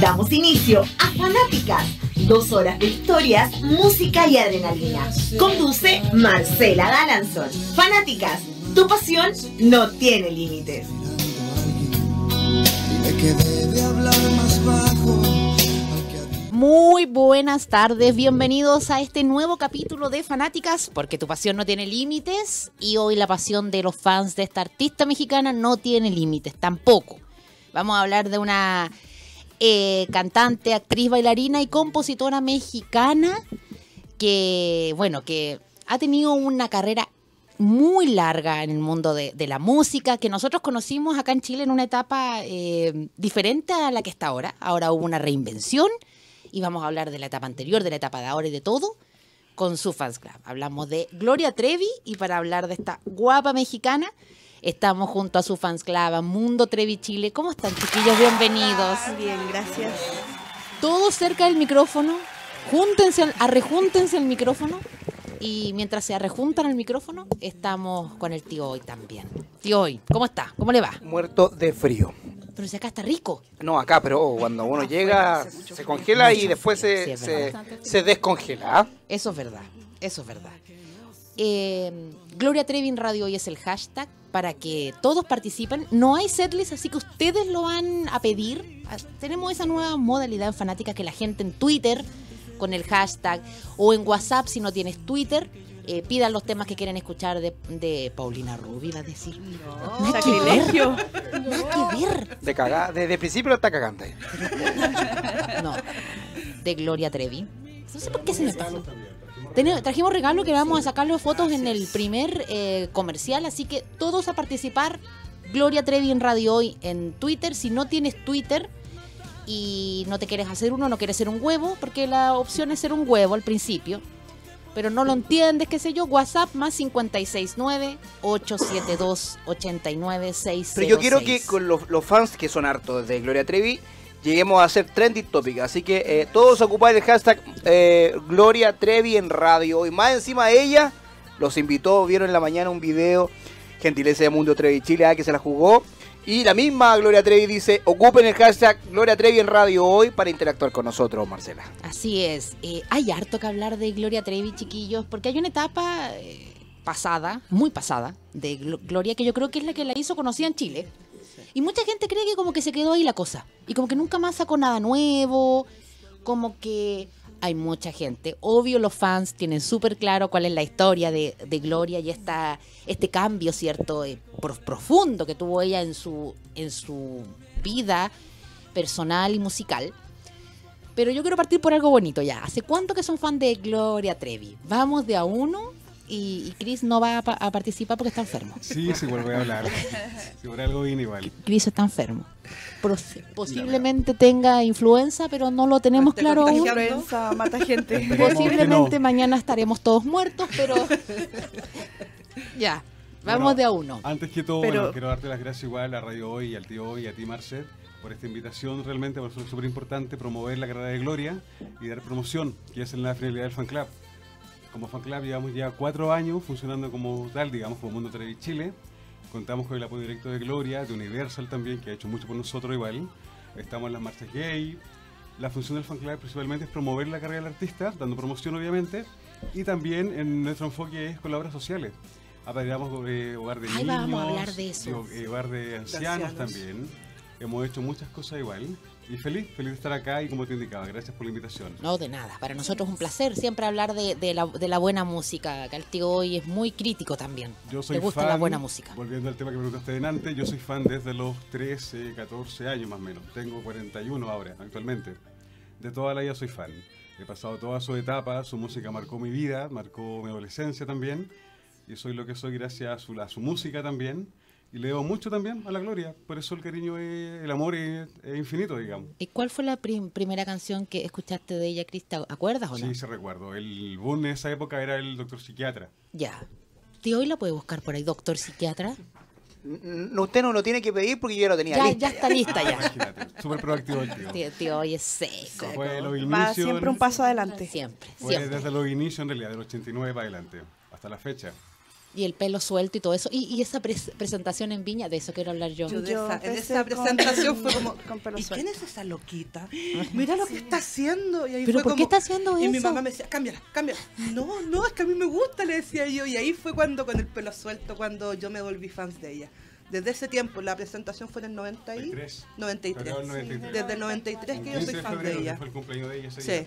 Damos inicio a Fanáticas, dos horas de historias, música y adrenalina. Conduce Marcela Galanzón. Fanáticas, tu pasión no tiene límites. Muy buenas tardes, bienvenidos a este nuevo capítulo de Fanáticas, porque tu pasión no tiene límites y hoy la pasión de los fans de esta artista mexicana no tiene límites tampoco. Vamos a hablar de una eh, cantante, actriz, bailarina y compositora mexicana que, bueno, que ha tenido una carrera muy larga en el mundo de, la música, que nosotros conocimos acá en Chile en una etapa eh, diferente a la que está ahora. Ahora hubo una reinvención y vamos a hablar de la etapa anterior, de la etapa de ahora y de todo con su fans club. Hablamos de Gloria Trevi y para hablar de esta guapa mexicana Estamos junto a su fans club, Mundo Trevi Chile. ¿Cómo están, chiquillos? Bienvenidos. Bien, gracias. Todos cerca del micrófono. Júntense, arrejúntense el micrófono. Y mientras se arrejuntan el micrófono, estamos con el tío hoy también. Tío hoy, ¿cómo está? ¿Cómo le va? Muerto de frío. Pero si acá está rico. No, acá, pero cuando uno llega, se congela y después se, se, descongela. ¿ah? Eso es verdad, eso es verdad. Eh, Gloria Trevi en Radio hoy es el hashtag para que todos participen. No hay setlist, así que ustedes lo van a pedir. Ah, tenemos esa nueva modalidad en Fanática que la gente en Twitter, con el hashtag, o en WhatsApp, si no tienes Twitter, eh, pidan los temas que quieren escuchar de, Paulina Rubio, va a decir. No, sacrilegio. Nada que ver. De cagar, desde principio está cagante. No, de Gloria Trevi. No sé por qué se me pasó trajimos regalo que vamos a sacarle fotos en el primer eh, comercial, así que todos a participar. Gloria Trevi en Radio Hoy en Twitter. Si no tienes Twitter y no te quieres hacer uno, no quieres ser un huevo, porque la opción es ser un huevo al principio. Pero no lo entiendes, qué sé yo, WhatsApp más 569-872-89606. Pero yo quiero que con los, los fans que son hartos de Gloria Trevi, lleguemos a ser trending topic. Así que eh, todos ocupáis el hashtag eh, Gloria Trevi en radio. Y más encima de ella, los invitó, vieron en la mañana un video, gentileza de Mundo Trevi Chile, ah, que se la jugó. Y la misma Gloria Trevi dice, ocupen el hashtag Gloria Trevi en radio hoy para interactuar con nosotros, Marcela. Así es. Eh, hay harto que hablar de Gloria Trevi, chiquillos, porque hay una etapa pasada, muy pasada, de Gloria, que yo creo que es la que la hizo conocida en Chile. Y mucha gente cree que como que se quedó ahí la cosa. Y como que nunca más sacó nada nuevo. Como que hay mucha gente. Obvio los fans tienen súper claro cuál es la historia de, Gloria y esta, este cambio, ¿cierto? Eh, profundo que tuvo ella en su, en su vida personal y musical. Pero yo quiero partir por algo bonito ya. ¿Hace cuánto que son fan de Gloria Trevi? Vamos de a uno y, Chris no va a, participar porque está enfermo. Sí, sí, vuelvo a hablar. si por algo viene igual. Chris está enfermo. posiblemente tenga influenza, pero no lo tenemos claro aún. Influenza mata gente. Posiblemente mañana estaremos todos muertos, pero ya. Vamos de a uno. Antes que todo, quiero darte las gracias igual a Radio Hoy, al tío Hoy y a ti, Marcel, por esta invitación. Realmente es súper importante promover la carrera de Gloria y dar promoción, que es la finalidad del fan club como fan club llevamos ya cuatro años funcionando como tal, digamos, como Mundo Trevi Chile. Contamos con el apoyo directo de Gloria, de Universal también, que ha hecho mucho por nosotros igual. Estamos en las marchas gay. La función del fan club principalmente es promover la carrera del artista, dando promoción obviamente, y también en nuestro enfoque es con las obras sociales. Apadrinamos eh, hogar de niños, vamos a hablar de eso. Eh, hogar de ancianos también. Hemos hecho muchas cosas igual. Y feliz, feliz de estar acá y como te indicaba, gracias por la invitación. No, de nada. Para nosotros es un placer siempre hablar de, de, la, de la, buena música. Tío hoy es muy crítico también. Yo soy ¿Te gusta la buena música? Volviendo al tema que me preguntaste delante, yo soy fan desde los 13, 14 años más o menos. Tengo 41 ahora, actualmente. De toda la vida soy fan. He pasado toda su etapa, su música marcó mi vida, marcó mi adolescencia también. Y soy lo que soy gracias a su, a su música también y le debo mucho también a la gloria. Por eso el cariño, es, el amor es, infinito, digamos. ¿Y cuál fue la primera canción que escuchaste de ella, Crista? ¿Acuerdas o no? Sí, se recuerdo. El boom en esa época era el doctor psiquiatra. Ya. ¿Tío hoy la puede buscar por ahí, doctor psiquiatra? No, usted no lo tiene que pedir porque yo ya lo tenía ya, Ya está lista ya. Súper proactivo el tío. Tío, hoy es seco. Fue Va siempre un paso adelante. Siempre, Fue desde los inicios, en realidad, del 89 para adelante, hasta la fecha. Y el pelo suelto y todo eso. Y, y esa pres- presentación en Viña, de eso quiero hablar yo. Yo de Yo esa- con- presentación fue como, con pelo ¿y suelto. quién es esa loquita? Mira lo que está haciendo. Y ahí ¿Pero fue por qué está haciendo Y mi eso? mamá me decía, cámbiala, cámbiala. No, no, es que a mí me gusta, le decía yo. Y ahí fue cuando, con el pelo suelto, cuando yo me volví fans de ella. Desde ese tiempo, la presentación fue en el 90 y... 93. 93. Febrero del 93. Desde el 93 que yo soy 15 fan de ella. Fue el cumpleaños de ella ese Sí, día.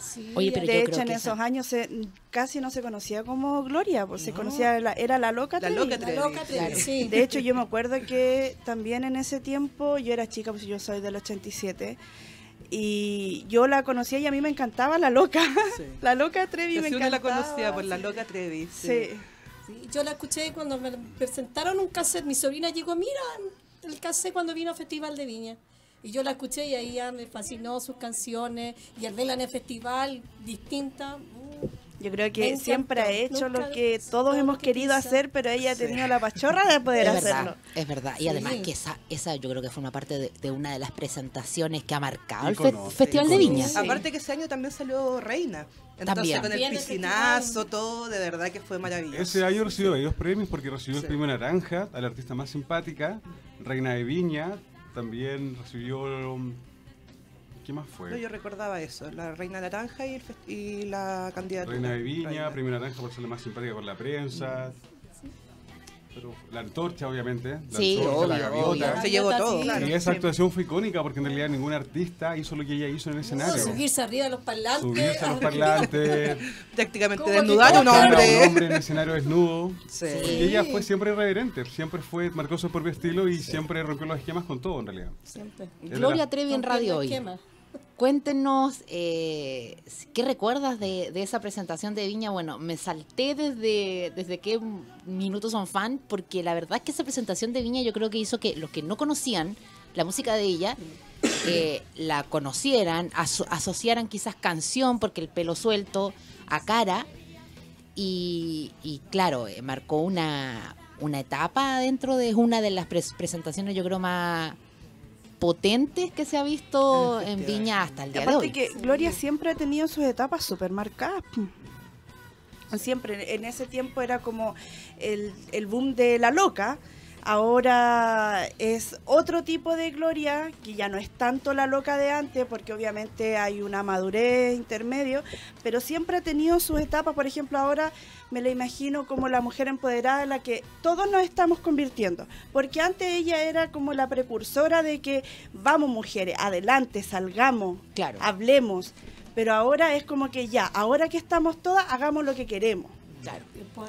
Sí. Oye, pero de yo hecho, creo en que esos esa- años se- casi no se conocía como Gloria, pues se No. conocía, la- era la loca La Trevi. loca La Trevi. loca Trevi, Claro. sí. De hecho, yo me acuerdo que también en ese tiempo, yo era chica, pues yo soy del 87, y yo la conocía y a mí me encantaba la loca. Sí. La loca Trevi me Así uno la encantaba. conocía por la loca Trevi. Sí. Sí, Yo la escuché cuando me presentaron un cassette. Mi sobrina llegó, mira, el cassette cuando vino a Festival de Viña. Y yo la escuché y ahí ya me fascinó sus canciones. Y al verla en el festival, distinta. uh, Yo creo que siempre ha hecho Nunca lo que todo todos hemos que querido quiso. hacer, pero ella ha tenido la pachorra de poder Es hacerlo. verdad, es verdad. Y Sí. además que esa, esa yo creo que forma parte de, de una de las presentaciones que ha marcado el fe- Festival de. Viña. Sí. Aparte que ese año también salió Reina. Entonces También. con el piscinazo, todo, de verdad que fue maravilloso. Ese año recibió varios premios porque recibió el premio Naranja a la artista más simpática, Reina de Viña, también recibió... um, ¿Qué más No, fue? yo recordaba eso, la Reina Naranja y, el y la candidatura. Reina de Viña, Reina. premio Naranja por ser la más simpática con la prensa. Pero la antorcha, obviamente. La Sí, antorcha, la gaviota. Se llevó todo, claro. Y esa actuación fue icónica porque en realidad ningún artista hizo lo que ella hizo en el no, escenario. subirse arriba de los parlantes. Subirse a los parlantes, Prácticamente ¿Cómo que desnudar a un a un hombre. hombre en el escenario desnudo. Sí. Y ella fue siempre irreverente, siempre fue, marcó su propio estilo y siempre rompió los esquemas con todo en realidad. Siempre. Gloria la- Trevi en radio hoy. esquemas. Cuéntenos, eh, ¿qué recuerdas de, esa presentación de Viña? Bueno, me salté desde, desde qué minutos son fan, porque la verdad es que esa presentación de Viña yo creo que hizo que los que no conocían la música de ella, eh, la conocieran, aso- asociaran quizás canción, porque el pelo suelto, a cara, y, y claro, eh, marcó una, una etapa dentro de una de las pres- presentaciones yo creo más potentes que se ha visto En. Viña hasta el día de Aparte hoy. que Gloria siempre ha tenido sus etapas súper marcadas. Siempre, en ese tiempo era como el, el boom de la loca. Ahora es otro tipo de Gloria, que ya no es tanto la loca de antes, porque obviamente hay una madurez intermedio, pero siempre ha tenido sus etapas. Por ejemplo, ahora me la imagino como la mujer empoderada en la que todos nos estamos convirtiendo. Porque antes ella era como la precursora de que vamos mujeres, adelante, salgamos, Claro. hablemos. Pero ahora es como que ya, ahora que estamos todas, hagamos lo que queremos. Claro.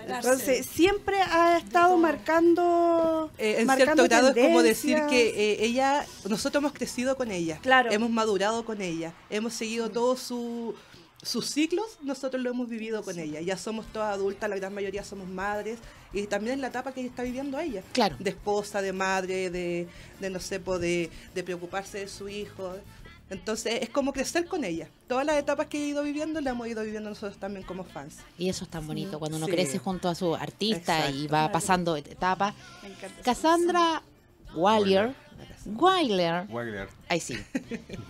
Entonces, siempre ha estado marcando. Eh, en marcando cierto grado es como decir que eh, ella, nosotros hemos crecido con ella, Claro. hemos madurado con ella, hemos seguido todos su- sus ciclos, nosotros lo hemos vivido con ella. Ya somos todas adultas, la gran mayoría somos madres y también en la etapa que está viviendo ella. Claro. De esposa, de madre, de, de no sé, po, de, de preocuparse de su hijo. Entonces es como crecer con ella. Todas las etapas que he ido viviendo las hemos ido viviendo nosotros también como fans. Y eso es tan bonito, cuando uno Sí. crece junto a su artista y Exacto. va pasando et- etapas. Cassandra Wilder, Wilder, Wagner. ahí sí,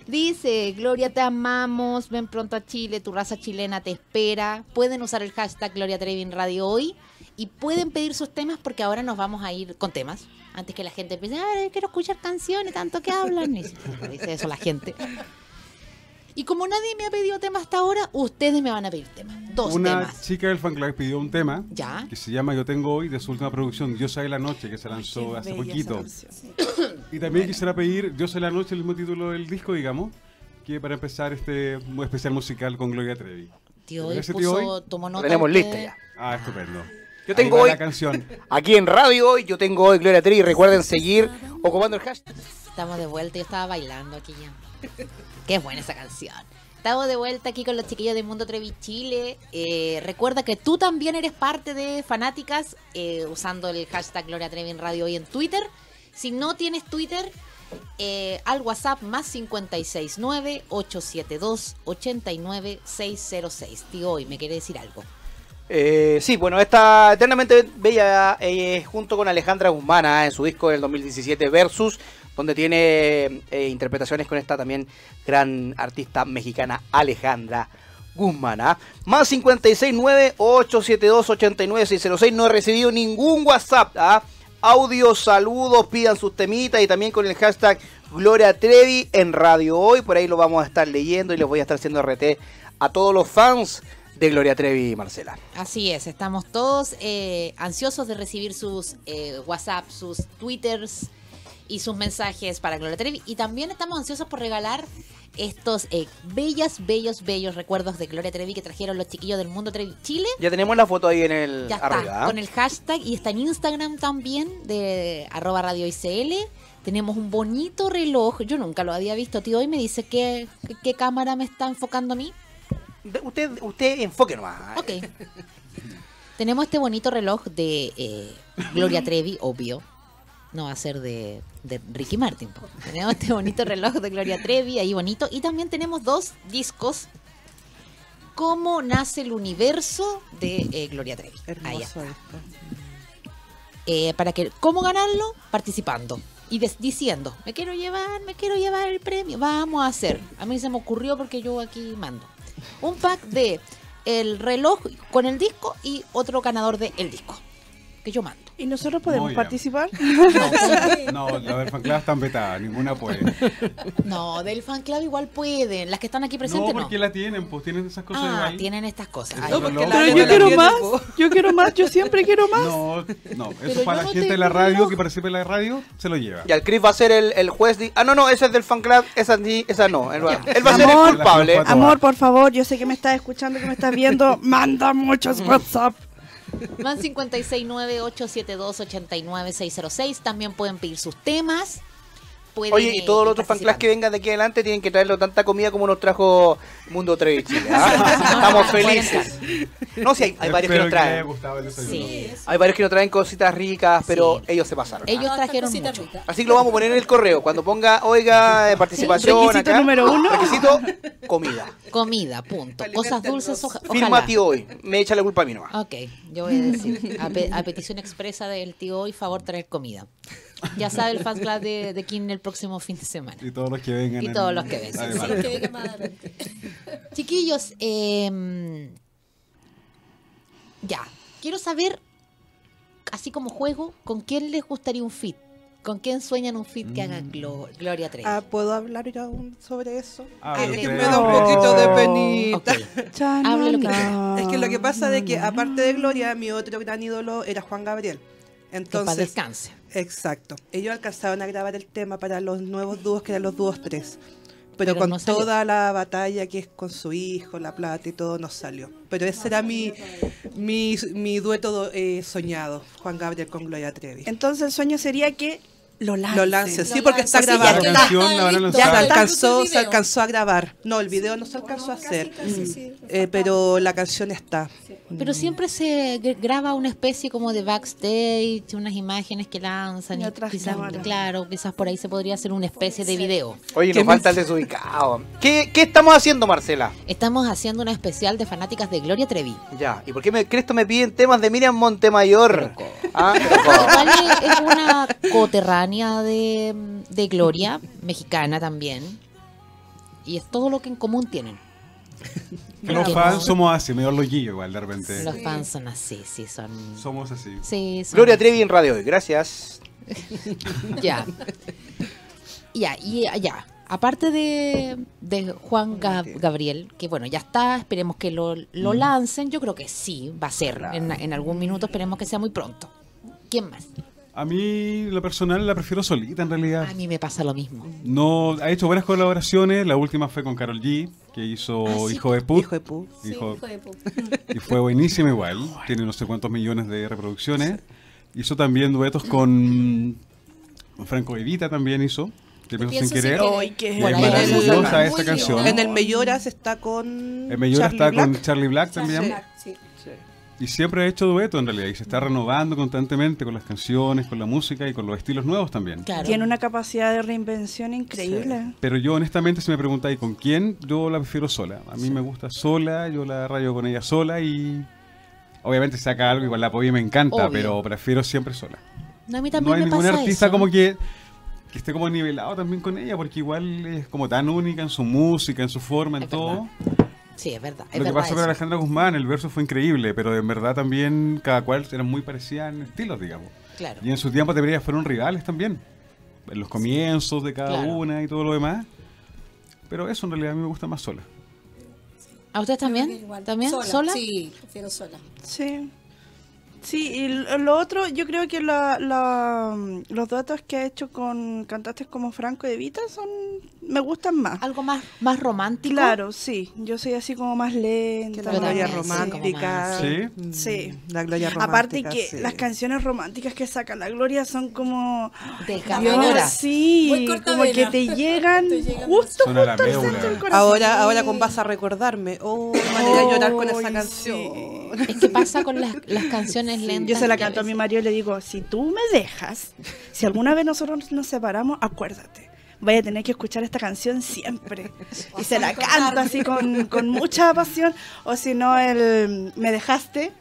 dice, Gloria, te amamos, ven pronto a Chile, tu raza chilena te espera. Pueden usar el hashtag Gloria Radio Hoy y pueden pedir sus temas porque ahora nos vamos a ir con temas. Antes que la gente empiece, "Ay, quiero escuchar canciones, tanto que hablan. Y dice eso la gente. Y como nadie me ha pedido temas hasta ahora, ustedes me van a pedir temas. Dos Una temas. chica del fan club pidió un tema Ya. que se llama Yo tengo hoy de su última producción Diosa de la Noche que se lanzó hace poquito. Y también quisiera pedir Diosa de la Noche, el mismo título del disco, digamos, que para empezar este muy especial musical con Gloria Trevi. Tío ¿Te hoy tío, puso, hoy? tomó nota. Tenemos usted. lista ya. Ah, estupendo. Yo tengo hoy, la canción. aquí en radio hoy, yo tengo hoy Gloria Trevi. Recuerden seguir ocupando el hashtag. Estamos de vuelta, yo estaba bailando aquí ya. Qué buena esa canción. Estamos de vuelta aquí con los chiquillos de Mundo Trevi Chile. Eh, recuerda que tú también eres parte de Fanáticas eh, usando el hashtag Gloria Trevi en Radio hoy en Twitter. Si no tienes Twitter, eh, al WhatsApp más 569-872-89606. Tío, hoy me quiere decir algo. Eh, sí, bueno, esta eternamente bella eh, junto con Alejandra Guzmán ah, en su disco del 2017 Versus, donde tiene interpretaciones con esta también gran artista mexicana Alejandra Guzmán. ¿ah? Más 569-872-89606. No he recibido ningún WhatsApp. ¿ah? Audio, saludos, pidan sus temitas y también con el hashtag Gloria Trevi en Radio Hoy. Por ahí lo vamos a estar leyendo y les voy a estar haciendo RT a todos los fans de Gloria Trevi y Marcela. Así es, estamos todos eh, ansiosos de recibir sus eh, WhatsApp, sus Twitters y sus mensajes para Gloria Trevi. Y también estamos ansiosos por regalar estos eh, bellas, bellos, bellos recuerdos de Gloria Trevi que trajeron los chiquillos del Mundo Trevi Chile. Ya tenemos la foto ahí en el Ya con el hashtag y está en Instagram también de arroba radio ICL. Tenemos un bonito reloj, yo nunca lo había visto, tío, y me dice qué, cámara me está enfocando a mí. Usted, usted enfoque nomás. ¿ah? Ok. Tenemos este bonito reloj de eh, Gloria Trevi, obvio. No va a ser de, de Ricky Martin. po. Tenemos este bonito reloj de Gloria Trevi, ahí bonito. Y también tenemos dos discos. Cómo nace el universo de eh, Gloria Trevi. Ahí está. Hermoso esto. Eh, para que, ¿Cómo ganarlo? Participando. Y diciendo, me quiero llevar, me quiero llevar el premio. Vamos a hacer. A mí se me ocurrió porque yo aquí mando. Un pack de el reloj con el disco y otro ganador de el disco. Que yo mando. ¿Y nosotros podemos participar? No, la del fan club están vetadas, ninguna puede. No, del fan club igual pueden. Las que están aquí No, presentes no. porque la tienen, pues tienen esas cosas Ah, igual. tienen estas cosas. Ay, no, Pero la- yo la quiero más, yo quiero más, yo siempre quiero más. No, no, eso Pero para la no gente de la radio que participe en la radio, se lo lleva. Y al Chris va a ser el, el juez. de- ah, no, no, ese es del fan club. Esa, ni- esa no. Él va, él va a ser Amor. el culpable. Amor, por favor, yo sé que me estás escuchando, que me estás viendo. Manda muchos WhatsApp. Más 569-872-89606. También pueden pedir sus temas. Oye, y todos los otros fan clubs que vengan de aquí adelante tienen que traerlo tanta comida como nos trajo Mundo Trevi Chile. ¿ah? Estamos felices. No, sí, hay, hay varios que nos traen. desayuno. Sí. Hay varios que nos traen cositas ricas, pero Sí. ellos se pasaron. ¿ah? Ellos No, trajeron cosita mucho. Así que lo vamos a poner en el correo. Cuando ponga, oiga, eh, participación Requisito acá. número uno. Requisito, comida. Comida, punto. Cosas dulces, oja- Firma ojalá. tío hoy. Me echa la culpa a mí nomás. Ok, yo voy a decir, a, pe- a petición expresa del tío hoy, favor traer comida. Ya sabe el fan club de, de King el próximo fin de semana. Y todos los que vengan. Y todos los que vengan. Sí, que más adelante. Chiquillos, eh, ya, quiero saber, así como juego, ¿con quién les gustaría un fit? ¿Con quién sueñan un fit que haga Glo- Gloria Trevi? Ah, ¿Puedo hablar ya un- sobre eso? Hable Es que me da un poquito de penita. Ok, Chan, Hable lo que Es que lo que pasa de que aparte de Gloria, mi otro gran ídolo era Juan Gabriel. Que para Entonces, descanse. exacto. Ellos alcanzaron a grabar el tema para los nuevos dúos que eran los dúos 3. Pero, Pero con no toda la batalla que es con su hijo, la plata y todo, no salió. Pero ese era mi, mi, mi dueto eh, soñado, Juan Gabriel con Gloria Trevi. Entonces el sueño sería que lo lance. Lo lance, sí, Lo porque está sí, grabado. ya La está, canción está la van a listo. Ya alcanzó, se alcanzó a grabar. No, el video no se alcanzó a hacer, Casi, sí. eh, pero la canción está. Pero siempre se gr- graba una especie como de backstage, unas imágenes que lanzan Y y otras quizás, cámaras. claro, quizás por ahí se podría hacer una especie de video. Oye, ¿Qué nos falta el desubicado. ¿Qué, ¿Qué estamos haciendo, Marcela? Estamos haciendo una especial de fanáticas de Gloria Trevi. Ya. ¿Y por qué me, Cristo me piden temas de Miriam Montemayor? Ah, pero es- es una coterránea de, de Gloria, mexicana también. Y es todo lo que en común tienen. Los fans no- somos así, medio loquillos igual de repente. Los fans son así, sí, son... Somos así. Sí, son- Gloria Trevi en Radio Hoy. Gracias. Ya. Ya, y ya. Aparte de, de Juan Gab- Gabriel, que bueno, ya está, esperemos que lo, lo lancen. Yo creo que sí, va a ser en, en algún minuto, esperemos que sea muy pronto. ¿Quién más? A mí, lo personal, la prefiero solita en realidad. A mí me pasa lo mismo. No, ha hecho buenas colaboraciones. La última fue con Carol G, que hizo Ah, sí, Hijo de Put. Hijo de Pu. Sí, Hijo- hijo de pu. y fue buenísima igual. Tiene no sé cuántos millones de reproducciones. Hizo también duetos con, con Franco Evita también hizo. Que pienso sin querer. Ay, qué es maravillosa bien. canción. En el Melloras está con. El mayor Charlie está Black. con Charlie Black también. Sí. Y siempre ha hecho dueto en realidad. Y se está renovando constantemente con las canciones, con la música y con los estilos nuevos también. Claro. Tiene una capacidad de reinvención increíble. Pero yo honestamente si me preguntáis con quién, yo la prefiero sola. A mí me gusta sola, yo la rayo con ella sola y obviamente saca algo igual la apoyo y me encanta, Obvio. pero prefiero siempre sola. No, a mí No también hay me ningún pasa artista eso. como que, que esté como nivelado también con ella, porque igual es como tan única en su música, en su forma, en Es todo. Sí, es verdad. Es Lo que verdad pasó con. Alejandra Guzmán, el verso fue increíble, pero en verdad también cada cual eran muy parecidas en estilos, digamos. Claro. Y en su tiempo debería fueron rivales también. En los comienzos de cada Claro. una y todo lo demás. Pero eso en realidad a mí me gusta más sola. ¿A ustedes también? Igual. ¿También? ¿Sola? Sí, prefiero sola. Sí. Sí, y lo otro, yo creo que la, la, los datos que ha hecho con cantantes como Franco y Evita son, me gustan más. Algo más, más romántico. Claro, sí, yo soy así como más lenta. La gloria sí, romántica. como más, Mm, Sí. La gloria romántica. Aparte que sí. las canciones románticas que saca la Gloria son como Desgarradoras. Dios, sí, como que te llegan Te llegan justo, justo al centro del corazón. Ahora, ahora con Vas a recordarme. Oh, manera de llorar con esa canción. sí. Es que pasa con las, las canciones lentas. Yo se la a canto a mi marido y le digo, si tú me dejas, si alguna vez nosotros nos separamos, acuérdate. Vaya a tener que escuchar esta canción siempre. Y se la canto así con, con mucha pasión. O si no, el Me dejaste.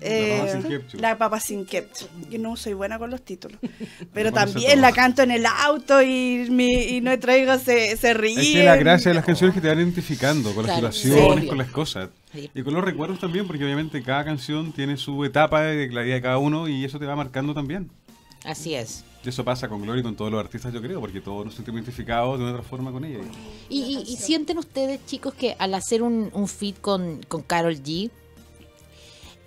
Eh, papa sin ketchup. la papa sin ketchup. Yo no soy buena con los títulos. Pero también la canto en el auto y, mi, y nuestra hija se, se ríe. Es que la gracia de las canciones es que te van identificando con las Claro, situaciones, sí. con las cosas. Sí. Y con los recuerdos también, porque obviamente cada canción tiene su etapa de la vida de cada uno y eso te va marcando también. Así es. Y eso pasa con Gloria y con todos los artistas, yo creo, porque todos nos sentimos identificados de una otra forma con ella. Y, y- y sienten ustedes, chicos, que al hacer un, un feat con, con Carol G,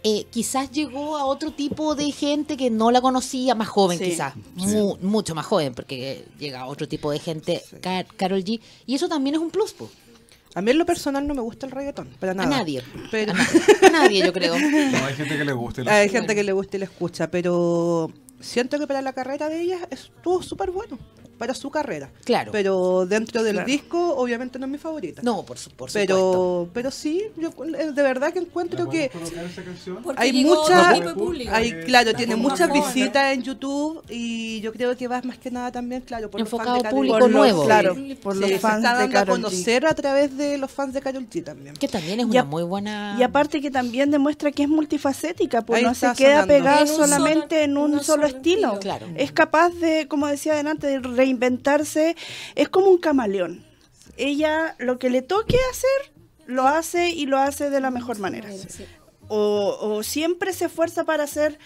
eh, quizás llegó a otro tipo de gente que no la conocía, más joven Sí. quizás, Mu- mucho más joven, porque llega a otro tipo de gente, Car- Carol G, y eso también es un plus, po. A mí en lo personal no me gusta el reggaetón, para a nada. nadie, Pero a, na- a nadie yo creo. No, hay gente que le guste. lo- hay gente que le gusta y le escucha, pero siento que para la carrera de ella estuvo súper bueno, para su carrera. Claro. Pero dentro del Claro. disco, obviamente no es mi favorita. No, por, su- por supuesto. pero, pero sí, yo eh, de verdad que ¿La encuentro que hay llegó a mucha, otro tipo de público. hay, claro, La tiene muchas visitas en YouTube y yo creo que va más que nada también, claro, por Enfocado los fans de público los- nuevo. Claro, Sí. por Sí, los se fans está de dando a Karol G. conocer a través de los fans de Karol G también. Que también es Y una a- muy buena... Y aparte que también demuestra que es multifacética, pues Ahí no se está queda sonando. pegada En un solo- solamente en un solo, estilo. Claro. Es capaz de, como decía adelante, de reinventarse. Es como un camaleón. Ella lo que le toque hacer, lo hace y lo hace de la mejor manera. O, o siempre se esfuerza para hacer,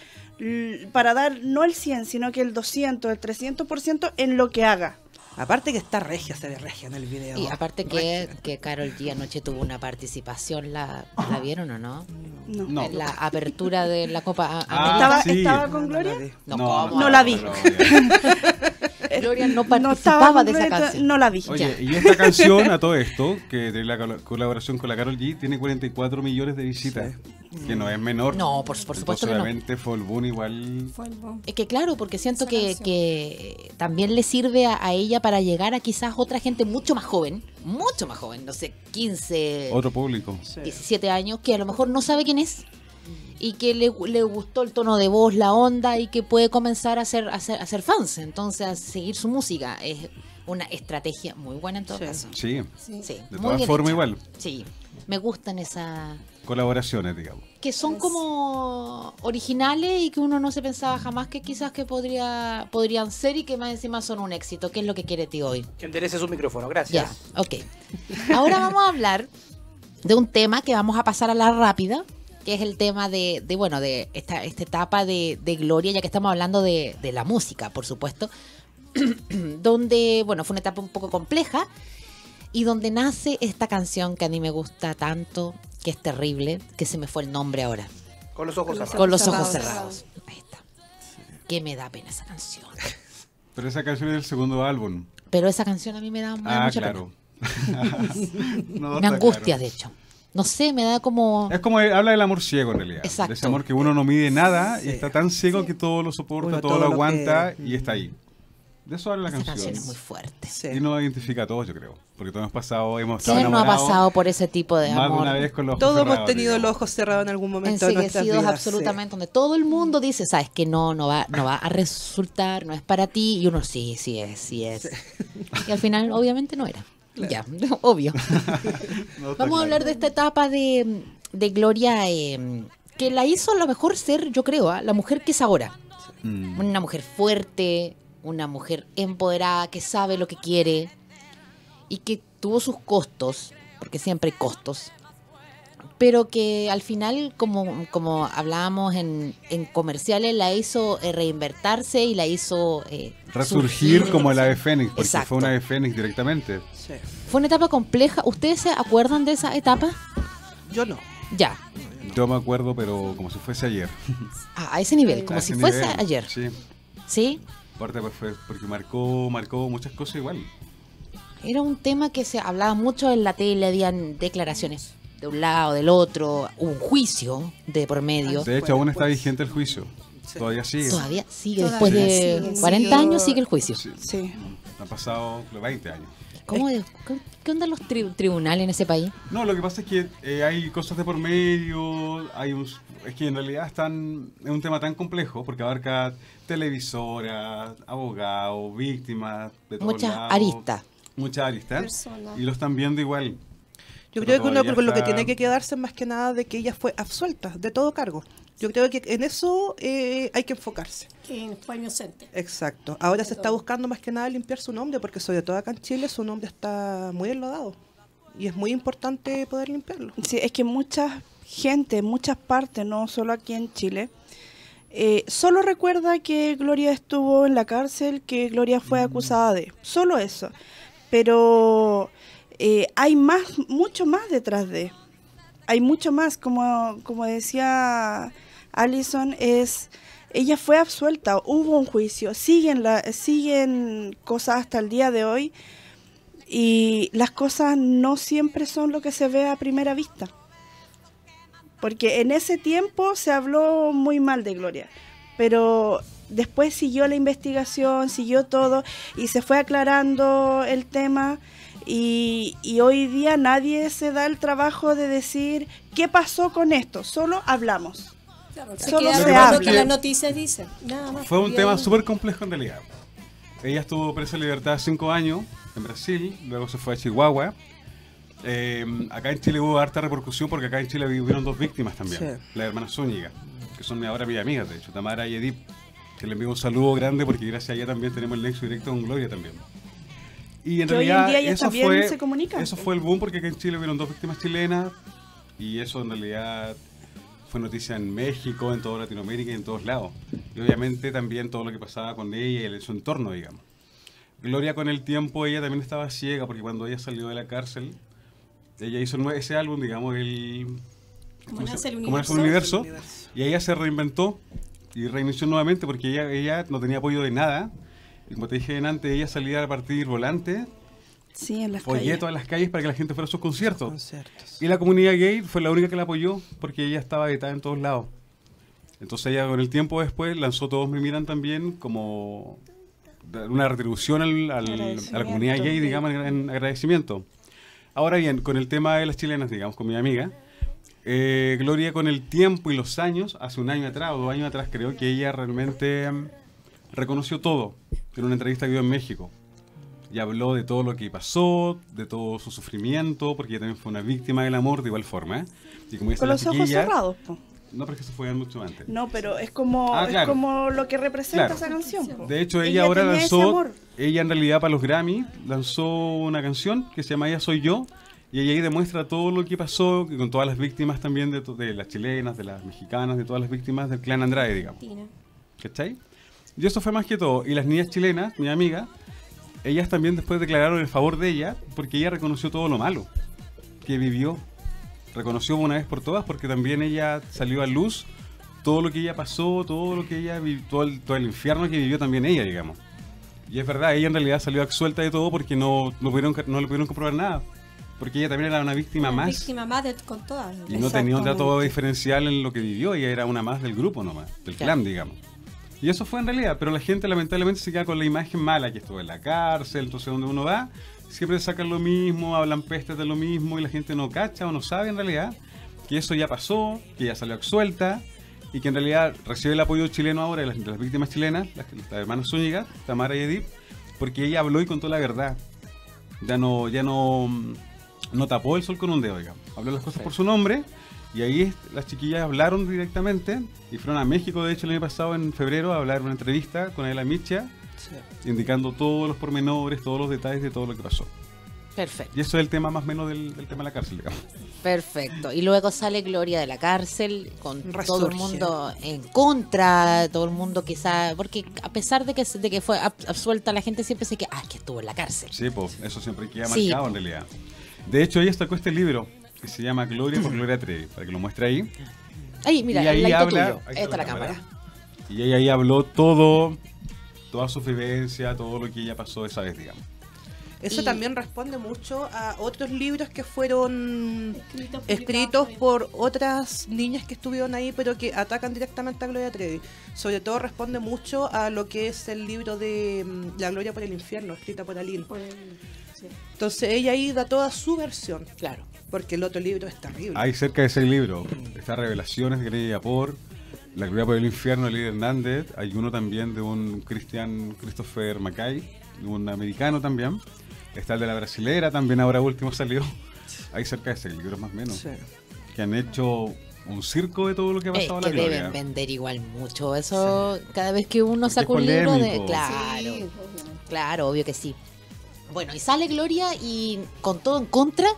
para dar no el 100, sino que el 200, el 300% en lo que haga. Aparte que está regia, se ve regia en el video. Y aparte que, que Carol G anoche tuvo una participación, ¿la, ¿la vieron o no? No. La apertura de la Copa Ah. ¿Estaba, sí. estaba No, con Gloria? la vi. No. No la vi. Gloria no participaba de esa canción. No la vi. Oye, y esta canción, a todo esto, que tiene la col- colaboración con la Carol G, tiene 44 millones de visitas. Que no es menor. No, por- por supuesto que no. obviamente fue el boom igual. Fue el boom. Es que claro, porque siento que, que también le sirve a, a ella para llegar a quizás otra gente mucho más joven, mucho más joven, no sé, 15, Otro público. 17 años, que a lo mejor no sabe quién es y que le, le gustó el tono de voz, la onda y que puede comenzar a ser, a ser, a ser fans, entonces a seguir su música. Es una estrategia muy buena en todo Sí. caso. Sí, Sí. Sí, de todas formas igual. Sí, me gustan esas Colaboraciones, digamos. que son como originales y que uno no se pensaba jamás que quizás que podría podrían ser y que más encima son un éxito, que es lo que quiere ti hoy. Que enderece su micrófono, gracias. Ya, ok. Ahora vamos a hablar de un tema que vamos a pasar a la rápida, que es el tema de, de, bueno, de esta, esta etapa de, de Gloria, ya que estamos hablando de, de la música, por supuesto, donde, bueno, fue una etapa un poco compleja y donde nace esta canción que a mí me gusta tanto, que es terrible, que se me fue el nombre ahora. Con los ojos cerrados. Con los ojos cerrados. Ahí está. Que me da pena esa canción. Pero esa canción es del segundo álbum. Pero esa canción a mí me da, Ah, mucha claro. No, pena. Me está angustia, claro. de hecho. No sé, me da como... Es como habla del amor ciego en realidad. Exacto. De ese amor que uno no mide nada y Sí. está tan ciego que todo lo soporta, todo, todo lo lo aguanta que- y está ahí. De eso habla la Esa canción. canción es muy fuerte. Sí. Y nos identifica a todos, yo creo. Porque todos hemos pasado, hemos estado ¿Quién no ha pasado por ese tipo de más de amor? una vez con los ojos Todos hemos tenido digamos. los ojos cerrados en algún momento Enseguecidos vidas. absolutamente, donde todo el mundo dice, sabes que no, no va, no va a resultar, no es para ti, y uno sí, sí es, sí es. Y al final, obviamente, no era. Ya, obvio. No, Vamos a hablar claro. de esta etapa de, de Gloria eh, que la hizo a lo mejor ser, yo creo, ¿ah? la mujer que es ahora. Mm. Una mujer fuerte, una mujer empoderada que sabe lo que quiere y que tuvo sus costos, porque siempre hay costos, pero que al final, como, como hablábamos en, en comerciales, la hizo eh, reinvertirse y la hizo eh, Resurgir surgir. como el ave fénix, porque Exacto. fue una ave fénix directamente. Sí. Fue una etapa compleja. ¿Ustedes se acuerdan de esa etapa? Yo no. Ya, Yo me acuerdo, pero como si fuese ayer. a, a ese nivel, como A si ese fuese nivel, ayer. Sí. ¿Sí? Aparte, pues, fue porque marcó, marcó muchas cosas igual. Era un tema que se hablaba mucho en la tele, habían declaraciones de un lado, del otro, un juicio de por medio. De hecho, aún está vigente el juicio. Sí. Todavía sigue. Todavía sigue, Todavía después de sigue, 40 sigue. años sigue el juicio. Sí, Sí. han pasado 20 años. ¿Cómo de- qué, onda los tri- tribunales en ese país? No, lo que pasa es que eh, hay cosas de por medio, hay un, es que en realidad están, es un tema tan complejo porque abarca televisoras, abogados, víctimas, de Muchas aristas. Muchas aristas. Y lo están viendo igual. Yo creo que uno con lo que tiene que quedarse más que nada de que ella fue absuelta de todo cargo. Yo creo que en eso eh, hay que enfocarse. Que fue inocente. Exacto. Ahora se está buscando más que nada limpiar su nombre, porque sobre todo acá en Chile su nombre está muy enlodado. Y es muy importante poder limpiarlo. Sí, es que mucha gente, en muchas partes, no solo aquí en Chile, eh, solo recuerda que Gloria estuvo en la cárcel, que Gloria fue acusada de. Solo eso. Pero eh, hay más, mucho más detrás de. Hay mucho más, como, como decía Allison, es ella fue absuelta, hubo un juicio, siguen la, siguen cosas hasta el día de hoy y las cosas no siempre son lo que se ve a primera vista. Porque en ese tiempo se habló muy mal de Gloria, pero después siguió la investigación, siguió todo y se fue aclarando el tema y, y hoy día nadie se da el trabajo de decir qué pasó con esto, solo hablamos. Claro, Solo se habla. que las noticias dicen. Nada más. Fue un Bien. tema súper complejo en realidad. Ella estuvo presa en libertad cinco años en Brasil, luego se fue a Chihuahua. Eh, acá en Chile hubo harta repercusión porque acá en Chile hubieron dos víctimas también, Sí. las hermanas Zúñiga, que son ahora mis amigas, de hecho, Tamara y Edith, que le envío un saludo grande porque gracias a ella también tenemos el nexo directo con Gloria también. Y en Que hoy en realidad día ellas eso también fue, se comunican. eso fue el boom porque acá en Chile hubieron dos víctimas chilenas y eso en realidad fue noticia en México, en toda Latinoamérica y en todos lados. Y obviamente también todo lo que pasaba con ella y en su entorno, digamos. Gloria con el tiempo, ella también estaba ciega porque cuando ella salió de la cárcel, ella hizo ese álbum, digamos, el... Como ¿cómo se- nace el cómo nace el universo. universo, y ella se reinventó y reinició nuevamente porque ella, ella no tenía apoyo de nada. Como te dije antes, ella salía a partir volante, Sí, en las folleto calles. a las calles para que la gente fuera a sus conciertos. Conciertos. Y la comunidad gay fue la única que la apoyó porque ella estaba vetada en todos lados. Entonces ella con el tiempo después lanzó Todos me miran también como una retribución al- al- a la comunidad gay, digamos, en, en agradecimiento. Ahora bien, con el tema de las chilenas, digamos, con mi amiga, eh, Gloria con el tiempo y los años, hace un año atrás o dos años atrás creo que ella realmente mm, reconoció todo en una entrevista que dio en México y habló de todo lo que pasó, de todo su sufrimiento, porque ella también fue una víctima del amor de igual forma. ¿eh? Y como dice Con los ojos cerrados. po. No, pero es que se fue mucho antes. No, pero es como, Ah, es como lo que representa Claro. esa canción. po. De hecho, ella, Ella ahora lanzó, ella en realidad para los Grammy lanzó una canción que se llama Ella Soy Yo, y ella ahí demuestra todo lo que pasó, que con todas las víctimas también, de, las chilenas, de las mexicanas, de todas las víctimas del clan Andrade, digamos. Tina. ¿Cachai? Y eso fue más que todo. Y las niñas chilenas, mi amiga, ellas también después declararon en favor de ella porque ella reconoció todo lo malo que vivió. Reconoció una vez por todas porque también ella salió a luz todo lo que ella pasó, todo lo que ella vi- todo el, todo el infierno que vivió también ella, digamos. Y es verdad, ella en realidad salió absuelta de todo porque no, no, pudieron, no le pudieron comprobar nada. Porque ella también era una víctima más. Víctima más de, con todas. Y no tenía un Exactamente. diferencial en lo que vivió, ella era una más del grupo nomás, del Claro. clan, digamos. Y eso fue en realidad, pero la gente lamentablemente se queda con la imagen mala, que estuvo en la cárcel, entonces donde uno va, siempre sacan lo mismo, hablan pestes de lo mismo y la gente no cacha o no sabe en realidad que eso ya pasó, que ya salió absuelta y que en realidad recibe el apoyo chileno ahora de las, de las víctimas chilenas, las, las hermanas Zúñiga, Tamara y Edith, porque ella habló y contó la verdad. Ya no, ya no, mm, no tapó el sol con un dedo, digamos. Habló las cosas por su nombre y ahí las chiquillas hablaron directamente y fueron a México, de hecho, el año pasado, en febrero, a hablar una entrevista con Adela Micha, indicando todos los pormenores, todos los detalles de todo lo que pasó. Perfecto. Y eso es el tema más o menos del, del tema de la cárcel, digamos. Perfecto. Y luego sale Gloria de la cárcel con todo el mundo en contra, todo el mundo quizá, porque a pesar de que, de que fue ab- absuelta, la gente siempre se que, ah, que estuvo en la cárcel. Sí, pues eso siempre queda Sí, marcado po. en realidad. De hecho, ella sacó este libro que se llama Gloria por Gloria Trevi, para que lo muestre ahí. Ahí, mira, Y ahí el habla- tuyo. ahí Esta es la cámara. Y ella ahí habló todo, toda su vivencia, todo lo que ella pasó esa vez, digamos. Eso Y- también responde mucho a otros libros que fueron Escritos, por otras niñas que estuvieron ahí, pero que atacan directamente a Gloria Trevi. Sobre todo responde mucho a lo que es el libro de mm, La Gloria por el Infierno, escrita por Aline. por el- sí. Entonces ella ahí da toda su versión, Claro. Porque el otro libro es terrible. Hay cerca de ese libro, está Revelaciones de Gloria por La Gloria por el Infierno de Lidia Hernández. Hay uno también de un Cristian Christopher Mackay, un americano también. Está el de la brasilera, también ahora último salió. Hay cerca de ese libro más o menos. Sí. Que han hecho un circo de todo lo que ha Es pasado en que la Gloria. deben vender igual mucho. Eso, cada vez que uno Porque saca es un libro de. Claro, Sí, claro, obvio que sí. Bueno, y sale Gloria y con todo en contra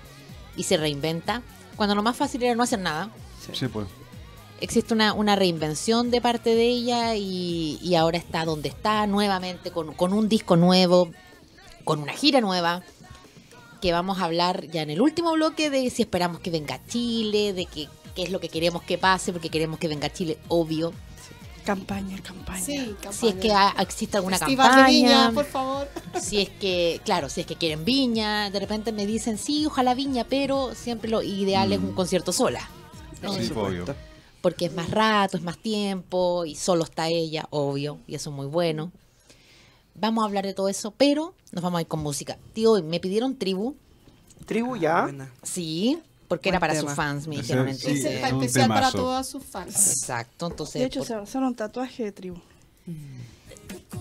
y se reinventa. Cuando lo más fácil era no hacer nada. Sí, pues. Existe una, una reinvención de parte de ella y, y ahora está donde está nuevamente con, con un disco nuevo, con una gira nueva, que vamos a hablar ya en el último bloque de si esperamos que venga a Chile, de que, qué es lo que queremos que pase, porque queremos que venga a Chile, obvio. Campaña, campaña. Sí, Si es que campaña. ha- existe alguna Festival campaña, de Viña, por favor. si es que, claro, si es que quieren Viña, de repente me dicen, sí, ojalá Viña, pero siempre lo ideal es un Mm. concierto sola. ¿no? Sí, Por obvio. supuesto. porque es más rato, es más tiempo y solo está ella, obvio, y eso es muy bueno. Vamos a hablar de todo eso, pero nos vamos a ir con música. Tío, me pidieron tribu, Tribu ya. Buena. sí, porque era para tema. sus fans, me Ese- dijeron. sí, Ese está es especial para todas sus fans. Exacto, entonces, De hecho, por- se va a hacer un tatuaje de tribu.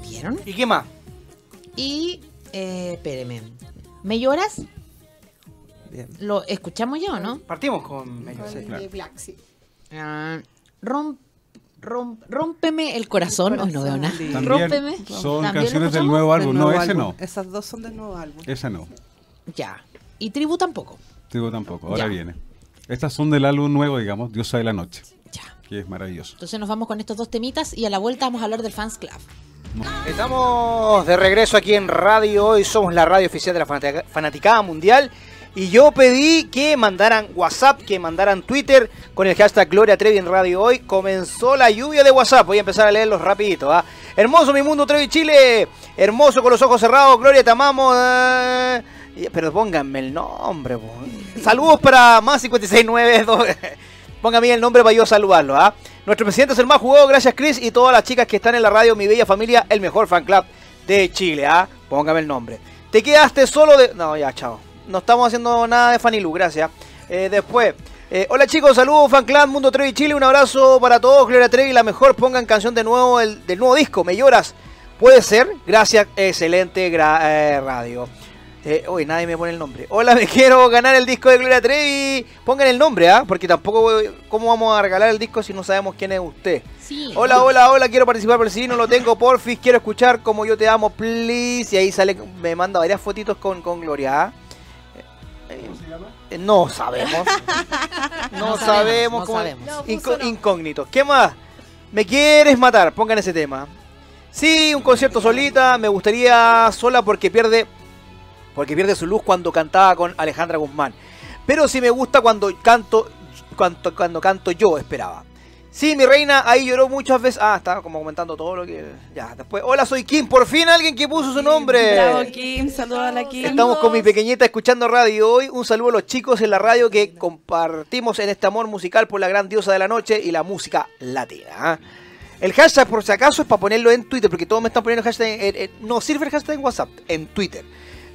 ¿vieron? ¿Y qué más? Y, eh, espéreme, ¿me lloras? Bien. ¿Lo escuchamos ya o no? Partimos con Con el claro. de Black, sí. Ah, rom- rom- rómpeme el corazón. Hoy no veo nada. También Rómpeme. Son ¿También lo canciones del nuevo Del álbum. nuevo no, ese álbum. no. Esas dos son del nuevo álbum. Esa no. Ya. Y tribu tampoco. Digo tampoco. Ahora Ya. viene. Estas son del álbum nuevo, digamos, Diosa de la Noche. Ya. Que es maravilloso. Entonces nos vamos con estos dos temitas y a la vuelta vamos a hablar del Fans Club. Estamos de regreso aquí en radio. Hoy somos la radio oficial de la Fanatica- Fanaticada Mundial. Y yo pedí que mandaran WhatsApp, que mandaran Twitter con el hashtag Gloria Trevi en Radio Hoy. Comenzó la lluvia de WhatsApp. Voy a empezar a leerlos rapidito. ¿ah? Hermoso mi mundo Trevi Chile. Hermoso con los ojos cerrados. Gloria, te amamos. eh. Pero pónganme el nombre. po. Saludos para más 569. Póngame el nombre para yo saludarlo. ¿ah? Nuestro presidente es el más jugado. Gracias, Chris. Y todas las chicas que están en la radio, mi bella familia, el mejor fan club de Chile. ¿ah? Póngame el nombre. Te quedaste solo de. No, ya, chao. No estamos haciendo nada de Fanny Lu, gracias. Eh, después. eh, hola chicos, saludos fan club Mundo Trevi Chile, un abrazo para todos, Gloria Trevi, la mejor, pongan canción de nuevo el, del nuevo disco, Me lloras, puede ser, gracias, excelente eh, radio. Eh, uy, nadie me pone el nombre. Hola, me quiero ganar el disco de Gloria Trevi. Pongan el nombre, ¿ah? Porque tampoco, ¿cómo vamos a regalar el disco si no sabemos quién es usted? Sí. Hola, hola, hola, quiero participar, pero si no lo tengo, porfis, quiero escuchar como yo te amo, please. Y ahí sale, me manda varias fotitos con, con Gloria. ¿ah? Eh, eh, no sabemos. No, No sabemos. sabemos, no cómo- sabemos. Incógnito. ¿Qué más? ¿Me quieres matar? Pongan ese tema. Sí, un concierto solita. Me gustaría sola porque pierde. Porque pierde su luz cuando cantaba con Alejandra Guzmán. Pero sí me gusta cuando canto. Cuando, cuando canto yo, esperaba. Sí, mi reina, ahí lloró muchas veces. Ah, estaba como comentando todo lo que. Ya, después. Hola, soy Kim. Por fin alguien que puso su nombre. Bravo, Kim. Saludos a la Kim. Estamos con mi pequeñita escuchando radio hoy. Un saludo a los chicos en la radio que compartimos en este amor musical por la gran diosa de la noche y la música latina. ¿ah? El hashtag, por si acaso, es para ponerlo en Twitter, porque todos me están poniendo hashtag. en- en- no sirve el hashtag en WhatsApp, en Twitter.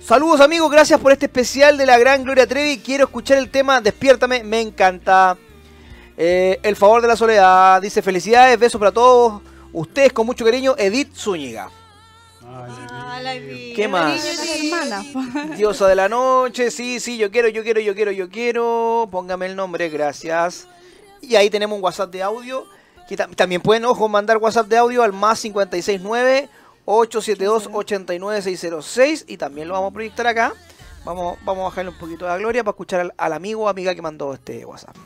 Saludos amigos, gracias por este especial de la gran Gloria Trevi. Quiero escuchar el tema Despiértame, me encanta. Eh, el favor de la soledad, dice felicidades, besos para todos. Ustedes con mucho cariño, Edith Zúñiga. ¿Qué más? Hermana. Diosa de la noche, sí, sí, yo quiero, yo quiero, yo quiero, yo quiero. Póngame el nombre, gracias. Y ahí tenemos un WhatsApp de audio. Que también pueden, ojo, mandar WhatsApp de audio al más 569 872 89606 y también lo vamos a proyectar acá. Vamos, vamos a bajarle un poquito a Gloria para escuchar al, al amigo o amiga que mandó este WhatsApp.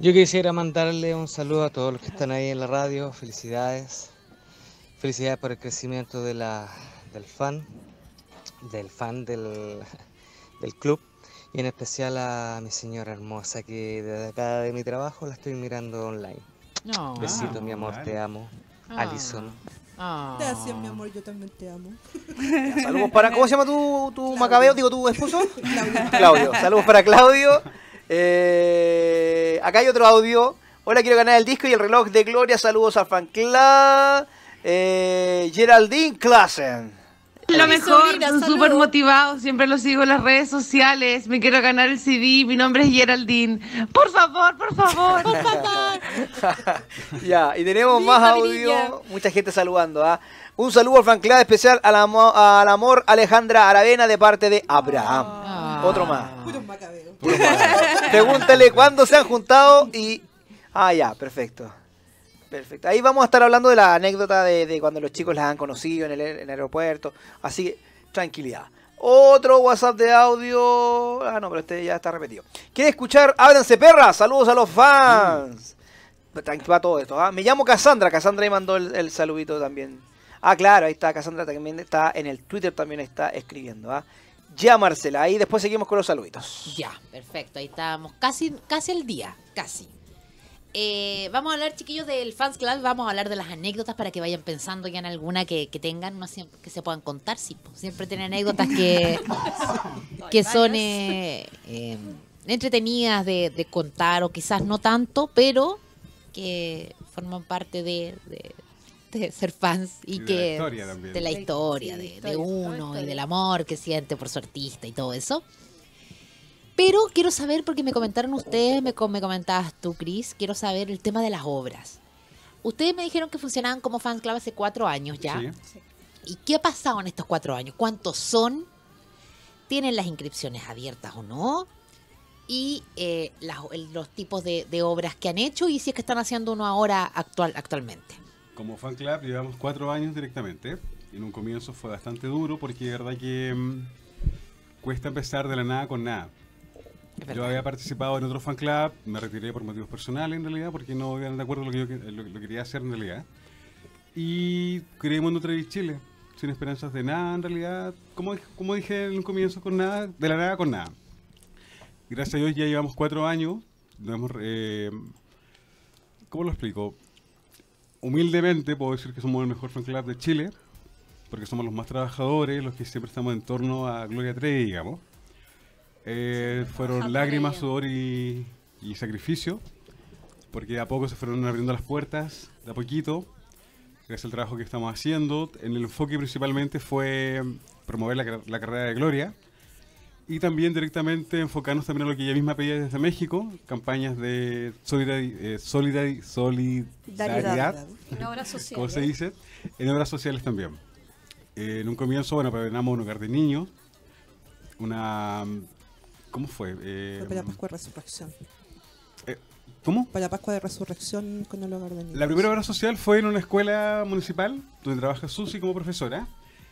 Yo quisiera mandarle un saludo a todos los que están ahí en la radio. Felicidades. Felicidades por el crecimiento de la, del fan, del fan del, del club. Y en especial a mi señora hermosa que desde acá de mi trabajo la estoy mirando online. No. Besitos, mi amor, vale. te amo. Ah. Alison. Ah. Gracias, mi amor, yo también te amo. Saludos para, ¿cómo se llama tu, tu macabeo? Digo, tu esposo. Claudio. Saludos para Claudio. Eh, acá hay otro audio. Hola, quiero ganar el disco y el reloj de Gloria. Saludos al fan club. Eh, Geraldine Klassen. Lo mejor, súper motivados, siempre los sigo en las redes sociales, me quiero ganar el CD, mi nombre es Geraldine. Por favor, por favor. Por favor. ya, y tenemos más audio. Mucha gente saludando. ¿ah? Un saludo al fan club especial al, amo- al amor Alejandra Aravena de parte de Abraham. Ah. Otro más. Puros macabeos. Pregúntale cuándo se han juntado y. Ah, ya, perfecto. Perfecto. Ahí vamos a estar hablando de la anécdota de, de cuando los chicos las han conocido en el, en el aeropuerto. Así que, tranquilidad. Otro WhatsApp de audio. Ah, no, pero este ya está repetido. ¿Quiere escuchar? Ábranse, perras. Saludos a los fans. A todo esto. ¿ah? Me llamo Cassandra. Cassandra ahí mandó el, el saludito también. Ah, claro, ahí está. Cassandra también está en el Twitter, también está escribiendo. ¿ah? Ya, Marcela. Ahí después seguimos con los saluditos. Ya, perfecto. Ahí estábamos casi, casi al día, casi. Eh, vamos a hablar, chiquillos, del Fans Club. Vamos a hablar de las anécdotas para que vayan pensando ya en alguna que, que tengan, no siempre, que se puedan contar. Sí, pues, siempre tienen anécdotas que, que son eh, eh, entretenidas de, de contar o quizás no tanto, pero que forman parte de, de- de ser fans y, Y de la que historia de la historia, sí, de, historia, de toda uno y del amor que siente por su artista y todo eso. Pero quiero saber, porque me comentaron ustedes, me, com- me comentabas tú, Cris, quiero saber el tema de las obras. Ustedes me dijeron que funcionaban como fans club hace cuatro años ya. Sí. ¿Y qué ha pasado en estos cuatro años? ¿Cuántos son? ¿Tienen las inscripciones abiertas o no? Y eh, las- los tipos de, de obras que han hecho y si es que están haciendo uno ahora actual, actualmente. Como fan club llevamos cuatro años directamente. En un comienzo fue bastante duro porque de verdad que mm, cuesta empezar de la nada con nada. Yo había participado en otro fan club, me retiré por motivos personales en realidad, porque no iban de acuerdo con lo que yo lo, lo que quería hacer en realidad. Y creé Mundo Trevi Chile, sin esperanzas de nada en realidad, como, como dije en un comienzo, con nada, de la nada con nada. Gracias a Dios ya llevamos cuatro años, nos hemos, eh, ¿cómo lo explico? Humildemente puedo decir que somos el mejor fan club de Chile, porque somos los más trabajadores, los que siempre estamos en torno a Gloria Trevi, digamos. Eh, fueron lágrimas, sudor y, y sacrificio, porque de a poco se fueron abriendo las puertas, de a poquito, gracias al trabajo que estamos haciendo. En el enfoque principalmente fue promover la, car- la carrera de Gloria y también directamente enfocarnos también en lo que ella misma pedía desde México, campañas de solidari- eh, solidari- solidaridad, En obras sociales. como se dice, en obras sociales también. Eh, en un comienzo, bueno, prevenamos un hogar de niños, una... ¿Cómo fue? Eh, Fue para Pascua de Resurrección. ¿Cómo? Para Pascua de Resurrección con el hogar de niños. La primera obra social fue en una escuela municipal donde trabaja Susi como profesora.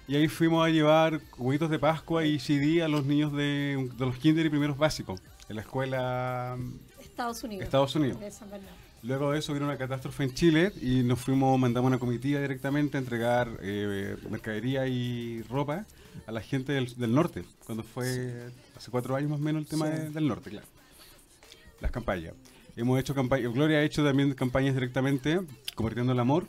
Y ahí fuimos a llevar huevitos de Pascua y CD a los niños de, de los kinder y primeros básicos en la escuela mm, Estados Unidos. Estados Unidos. De San Bernardo. Luego de eso vino una catástrofe en Chile y nos fuimos, mandamos una comitiva directamente a entregar eh, mercadería y ropa a la gente del, del norte, cuando fue hace cuatro años más o menos el tema Sí. de- del norte, claro. Las campañas. Hemos hecho campañas, Gloria ha hecho también campañas directamente, Convirtiendo el Amor,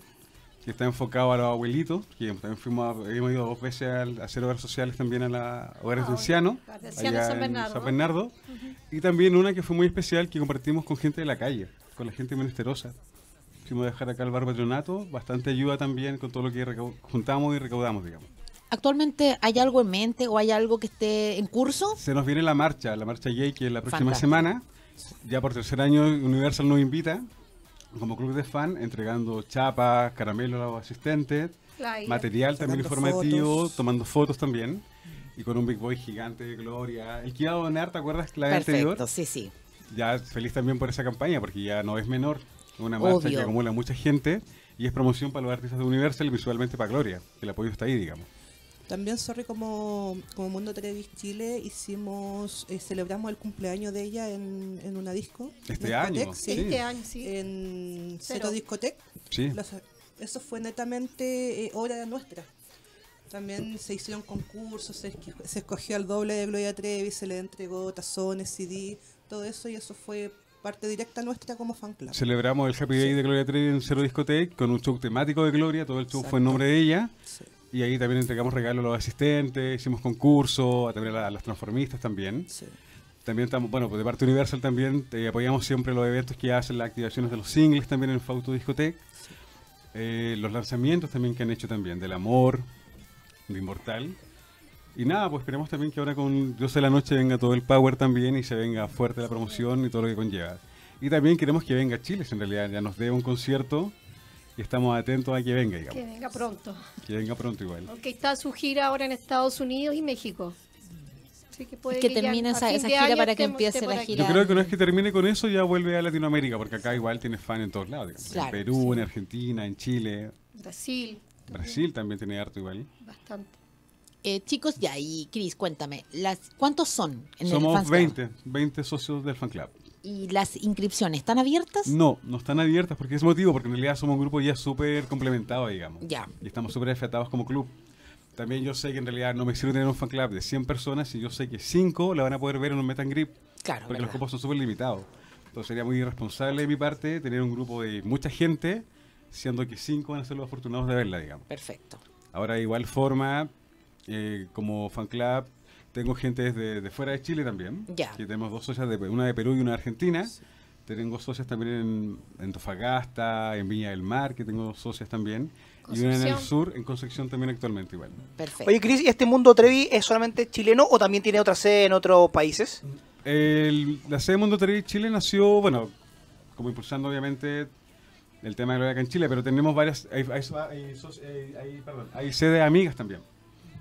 que está enfocado a los abuelitos, que también fuimos a- hemos ido dos veces a hacer obras sociales también a la hogares Ah, de ancianos, Hogares allá San en Bernardo. San Bernardo. Y también una que fue muy especial que compartimos con gente de la calle, con la gente menesterosa. Fuimos a dejar acá el bar patronato, bastante ayuda también con todo lo que juntamos y recaudamos, digamos. ¿Actualmente hay algo en mente o hay algo que esté en curso? Se nos viene la marcha, la marcha gay, que es la próxima Fantástico. semana. Ya por tercer año Universal nos invita, como club de fan, entregando chapas, caramelos a los asistentes, Flyer. material también informativo, fotos. tomando fotos también. Y con un Big Boy gigante de Gloria. El que iba a donar, ¿te acuerdas? La vez anterior. Perfecto, sí, sí. ya feliz también por esa campaña, porque ya no es menor. Es una marcha Obvio. que acumula mucha gente y es promoción para los artistas de Universal y visualmente para Gloria. El apoyo está ahí, digamos. También, sorry, como, como Mundo Trevis Chile, hicimos, eh, celebramos el cumpleaños de ella en, en una disco. Este año, sí. Este año, sí. En Cero. Cero Discotec. Sí. Eso fue netamente eh, obra nuestra. También se hicieron concursos, se, escogió al doble de Gloria Trevi, se le entregó tazones, CD, todo eso y eso fue parte directa nuestra como fan club. Celebramos el Happy Day de Gloria Trevi en Cero Discotec con un show temático de Gloria, todo el show fue en nombre de ella. Sí. Y ahí también entregamos regalos a los asistentes, hicimos concursos, también a, la- a los transformistas también. Sí. También estamos, bueno, pues de parte Universal también eh, apoyamos siempre los eventos que hacen, las activaciones de los singles también en Fauto Discotec. Eh, los lanzamientos también que han hecho también, del amor, de Inmortal. Y nada, pues esperemos también que ahora con Dios de la Noche venga todo el power también y se venga fuerte la promoción y todo lo que conlleva. Y también queremos que venga Chile, en realidad ya nos dé un concierto y estamos atentos a que venga, digamos. Que venga pronto. Que venga pronto igual. Porque está su gira ahora en Estados Unidos y México. Así que puede Que ya termine esa- esa gira para que empiece la aquí. Yo gira. creo que una vez que termine con eso ya vuelve a Latinoamérica, porque acá igual tiene fan en todos lados. Claro, en Perú, en Argentina, en Chile, Brasil, Brasil también tiene harto igual. bastante. Eh, chicos, ya, y Cris, cuéntame, las, ¿cuántos son en el Somos Club? 20, 20 socios del fan club. ¿Y las inscripciones están abiertas? No, no están abiertas porque es motivo, porque en realidad somos un grupo ya súper complementado, digamos. Ya. Y estamos súper afectados como club. También yo sé que en realidad no me sirve tener un fan club de 100 personas y yo sé que 5 la van a poder ver en un meet and grip. Claro, Porque los grupos son súper limitados. Entonces sería muy irresponsable de mi parte tener un grupo de mucha gente, siendo que 5 van a ser los afortunados de verla, digamos. Perfecto. Ahora, de igual forma, eh, como fan club, tengo gente desde de fuera de Chile también. Ya. Que tenemos dos socias, de, una de Perú y una de Argentina. Tengo socias también en, en Antofagasta, en Viña del Mar, que tengo socias también. Y una en el sur, en Concepción también actualmente igual. Perfecto. Oye, Cris, ¿y este mundo Trevi es solamente chileno o también tiene otra sede en otros países? El- la sede de Mundo Trevi Chile nació, bueno, como impulsando obviamente el tema de Gloria acá en Chile, pero tenemos varias, hay, hay, hay hay- hay- perdón, hay sedes amigas también,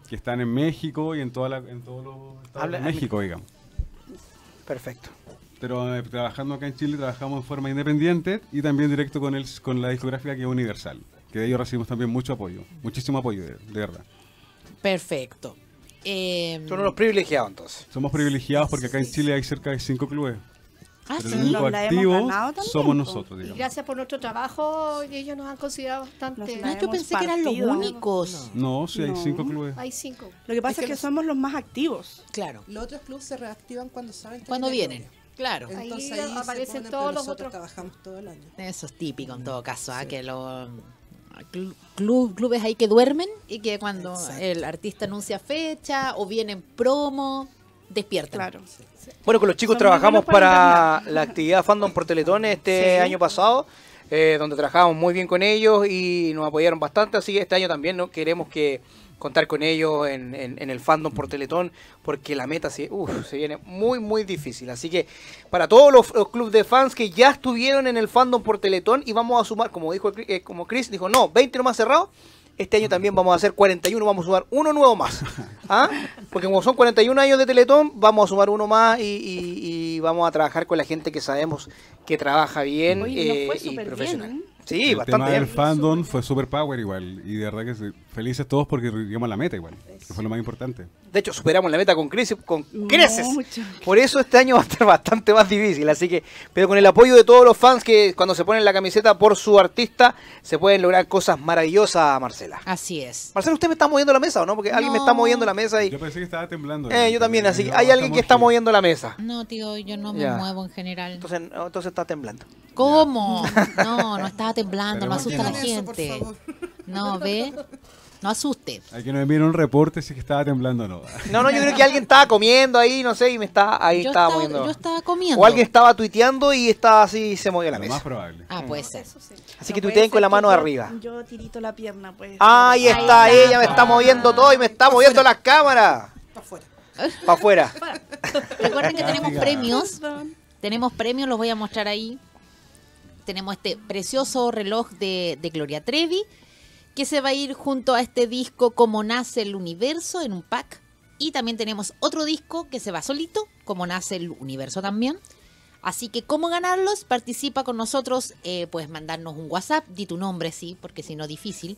que están en México y en, toda la, en todos los estados Habla- de México, digamos. Perfecto. Pero eh, trabajando acá en Chile trabajamos en forma independiente y también directo con, el, con la discográfica que es Universal, que de ellos recibimos también mucho apoyo, muchísimo apoyo, de, de verdad. Perfecto. Eh, Son unos privilegiados entonces. Somos privilegiados porque acá en Chile hay cerca de cinco clubes. Ah, Pero sí. el único la hemos activo ganado también, somos nosotros, Y digamos. gracias por nuestro trabajo, ellos nos han considerado bastante. No, yo hemos pensé que eran los partido. únicos. No, sí hay No. cinco clubes. Hay cinco. Lo que pasa es que, los- somos los más activos. Claro. Los otros clubes se reactivan cuando saben que Cuando viene vienen. Gloria. Claro. Ahí Entonces ahí se aparecen ponen, todos los nosotros otros. trabajamos todo el año. Eso es típico en todo caso, ¿ah? que los clu- clu- clubes ahí que duermen y que cuando Exacto. el artista anuncia fecha o viene en promo, despiertan. Claro. Bueno, con los chicos Son trabajamos para para la actividad Fandom por Teletón este Sí. año pasado, eh, donde trabajamos muy bien con ellos y nos apoyaron bastante, así que este año también ¿no? queremos que contar con ellos en, en- en el Fandom por Teletón, porque la meta se, uf, se viene muy, muy difícil. Así que para todos los, los clubes de fans que ya estuvieron en el Fandom por Teletón y vamos a sumar, como dijo eh, como Chris, dijo, no, 20 nomás cerrados. Este año también vamos a hacer 41, vamos a sumar uno nuevo más. ¿Ah? Porque como son 41 años de Teletón, vamos a sumar uno más y, y- y vamos a trabajar con la gente que sabemos que trabaja bien Oye, eh, fue y profesional. bien. Sí, el bastante tema del bien. fandom fue super power igual. Y de verdad que sí, felices todos porque llegamos a la meta igual. Que fue lo más importante. De hecho, superamos la meta con creces, con creces. Mucho. Por eso este año va a estar bastante más difícil. Así que, pero con el apoyo de todos los fans que cuando se ponen la camiseta por su artista, se pueden lograr cosas maravillosas, Marcela. Así es. Marcela, ¿usted me está moviendo la mesa o no? Porque alguien me está moviendo la mesa y... Yo pensé que estaba temblando. Eh, yo también, así que hay alguien que está moviendo la mesa. No, tío, yo no me Ya. muevo en general. Entonces, entonces está temblando. ¿Cómo? No, no estaba temblando, no Esperemos asusta a la que Eso, por gente. favor. No, ve, no asuste. Hay que nos envíen un reporte si que estaba temblando o no. No, no, yo creo que alguien estaba comiendo ahí, no sé, y me está ahí Yo estaba estaba, moviendo. yo estaba comiendo. O alguien estaba tuiteando y estaba así y se movió la Lo mesa. más probable. Ah, puede ser. Eso sí. Así No que tuiteen con la mano yo- arriba. Yo tirito la pierna, pues. Ahí está Ahí ella, está. me está moviendo todo y me está moviendo las cámaras. Para afuera. Para afuera. Recuerden que tenemos premios. Tenemos premios, los voy a mostrar ahí. Tenemos este precioso reloj de, de Gloria Trevi, que se va a ir junto a este disco Como nace el universo en un pack. Y también tenemos otro disco que se va solito, Como nace el universo también. Así que, ¿cómo ganarlos? Participa con nosotros, eh, puedes mandarnos un WhatsApp, di tu nombre, sí, porque si no, difícil.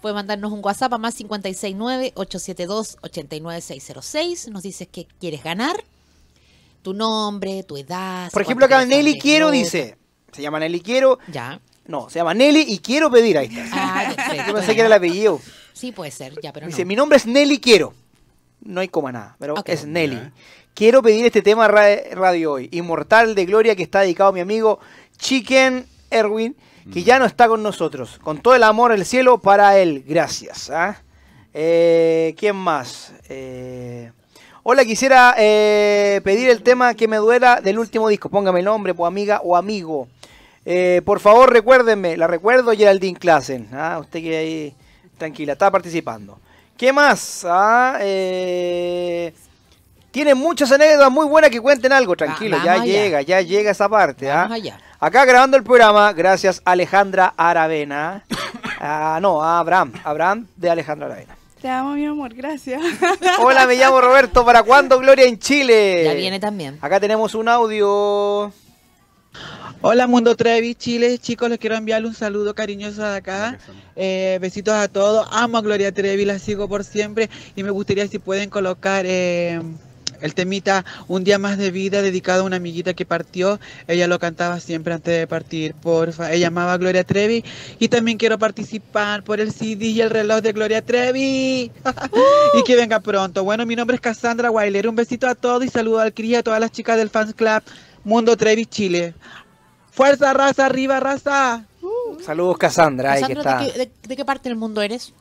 Puedes mandarnos un WhatsApp a más 569-872-89606. Nos dices que quieres ganar. Tu nombre, tu edad. Por ejemplo, acá Nelly Quiero dice. Se llama Nelly Quiero. Ya. No, se llama Nelly y quiero pedir. Ahí está. Ah, perfecto. Yo pensé que era el apellido. Sí, puede ser, ya, pero Dice, no. mi nombre es Nelly Quiero. No hay coma nada, pero es Nelly. Quiero pedir este tema ra- radio hoy. Inmortal de Gloria que está dedicado a mi amigo Chicken Erwin, que ya no está con nosotros. Con todo el amor del cielo para él. Gracias. ¿ah? Eh, ¿Quién más? Eh, hola, quisiera eh, pedir el tema que me duela del último disco. Póngame el nombre, pues amiga o amigo. Eh, por favor, recuérdenme. La recuerdo, Geraldine Klassen. ¿ah? Usted que ahí, tranquila, está participando. ¿Qué más? Ah, eh, tiene muchas anécdotas muy buenas que cuenten algo. Tranquilo, Va- ya allá. llega, ya llega esa parte. ¿ah? Acá grabando el programa, gracias Alejandra Aravena. Ah, no, a Abraham. Abraham de Alejandra Aravena. Te amo, mi amor, gracias. Hola, me llamo Roberto. ¿Para cuándo Gloria en Chile? Ya viene también. Acá tenemos un audio. Hola Mundo Trevi, Chile, chicos, les quiero enviarle un saludo cariñoso de acá. Eh, besitos a todos, amo a Gloria Trevi, la sigo por siempre y me gustaría si pueden colocar eh, el temita Un día más de vida dedicado a una amiguita que partió. Ella lo cantaba siempre antes de partir, porfa. Ella amaba a Gloria Trevi y también quiero participar por el CD y el reloj de Gloria Trevi. y que venga pronto. Bueno, mi nombre es Cassandra Weiler. Un besito a todos y saludo al Cris y a todas las chicas del Fans Club Mundo Trevi Chile. Fuerza, raza, arriba, raza. Saludos, Cassandra. ahí que Cassandra, está. ¿de, qué, de- de qué parte del mundo eres?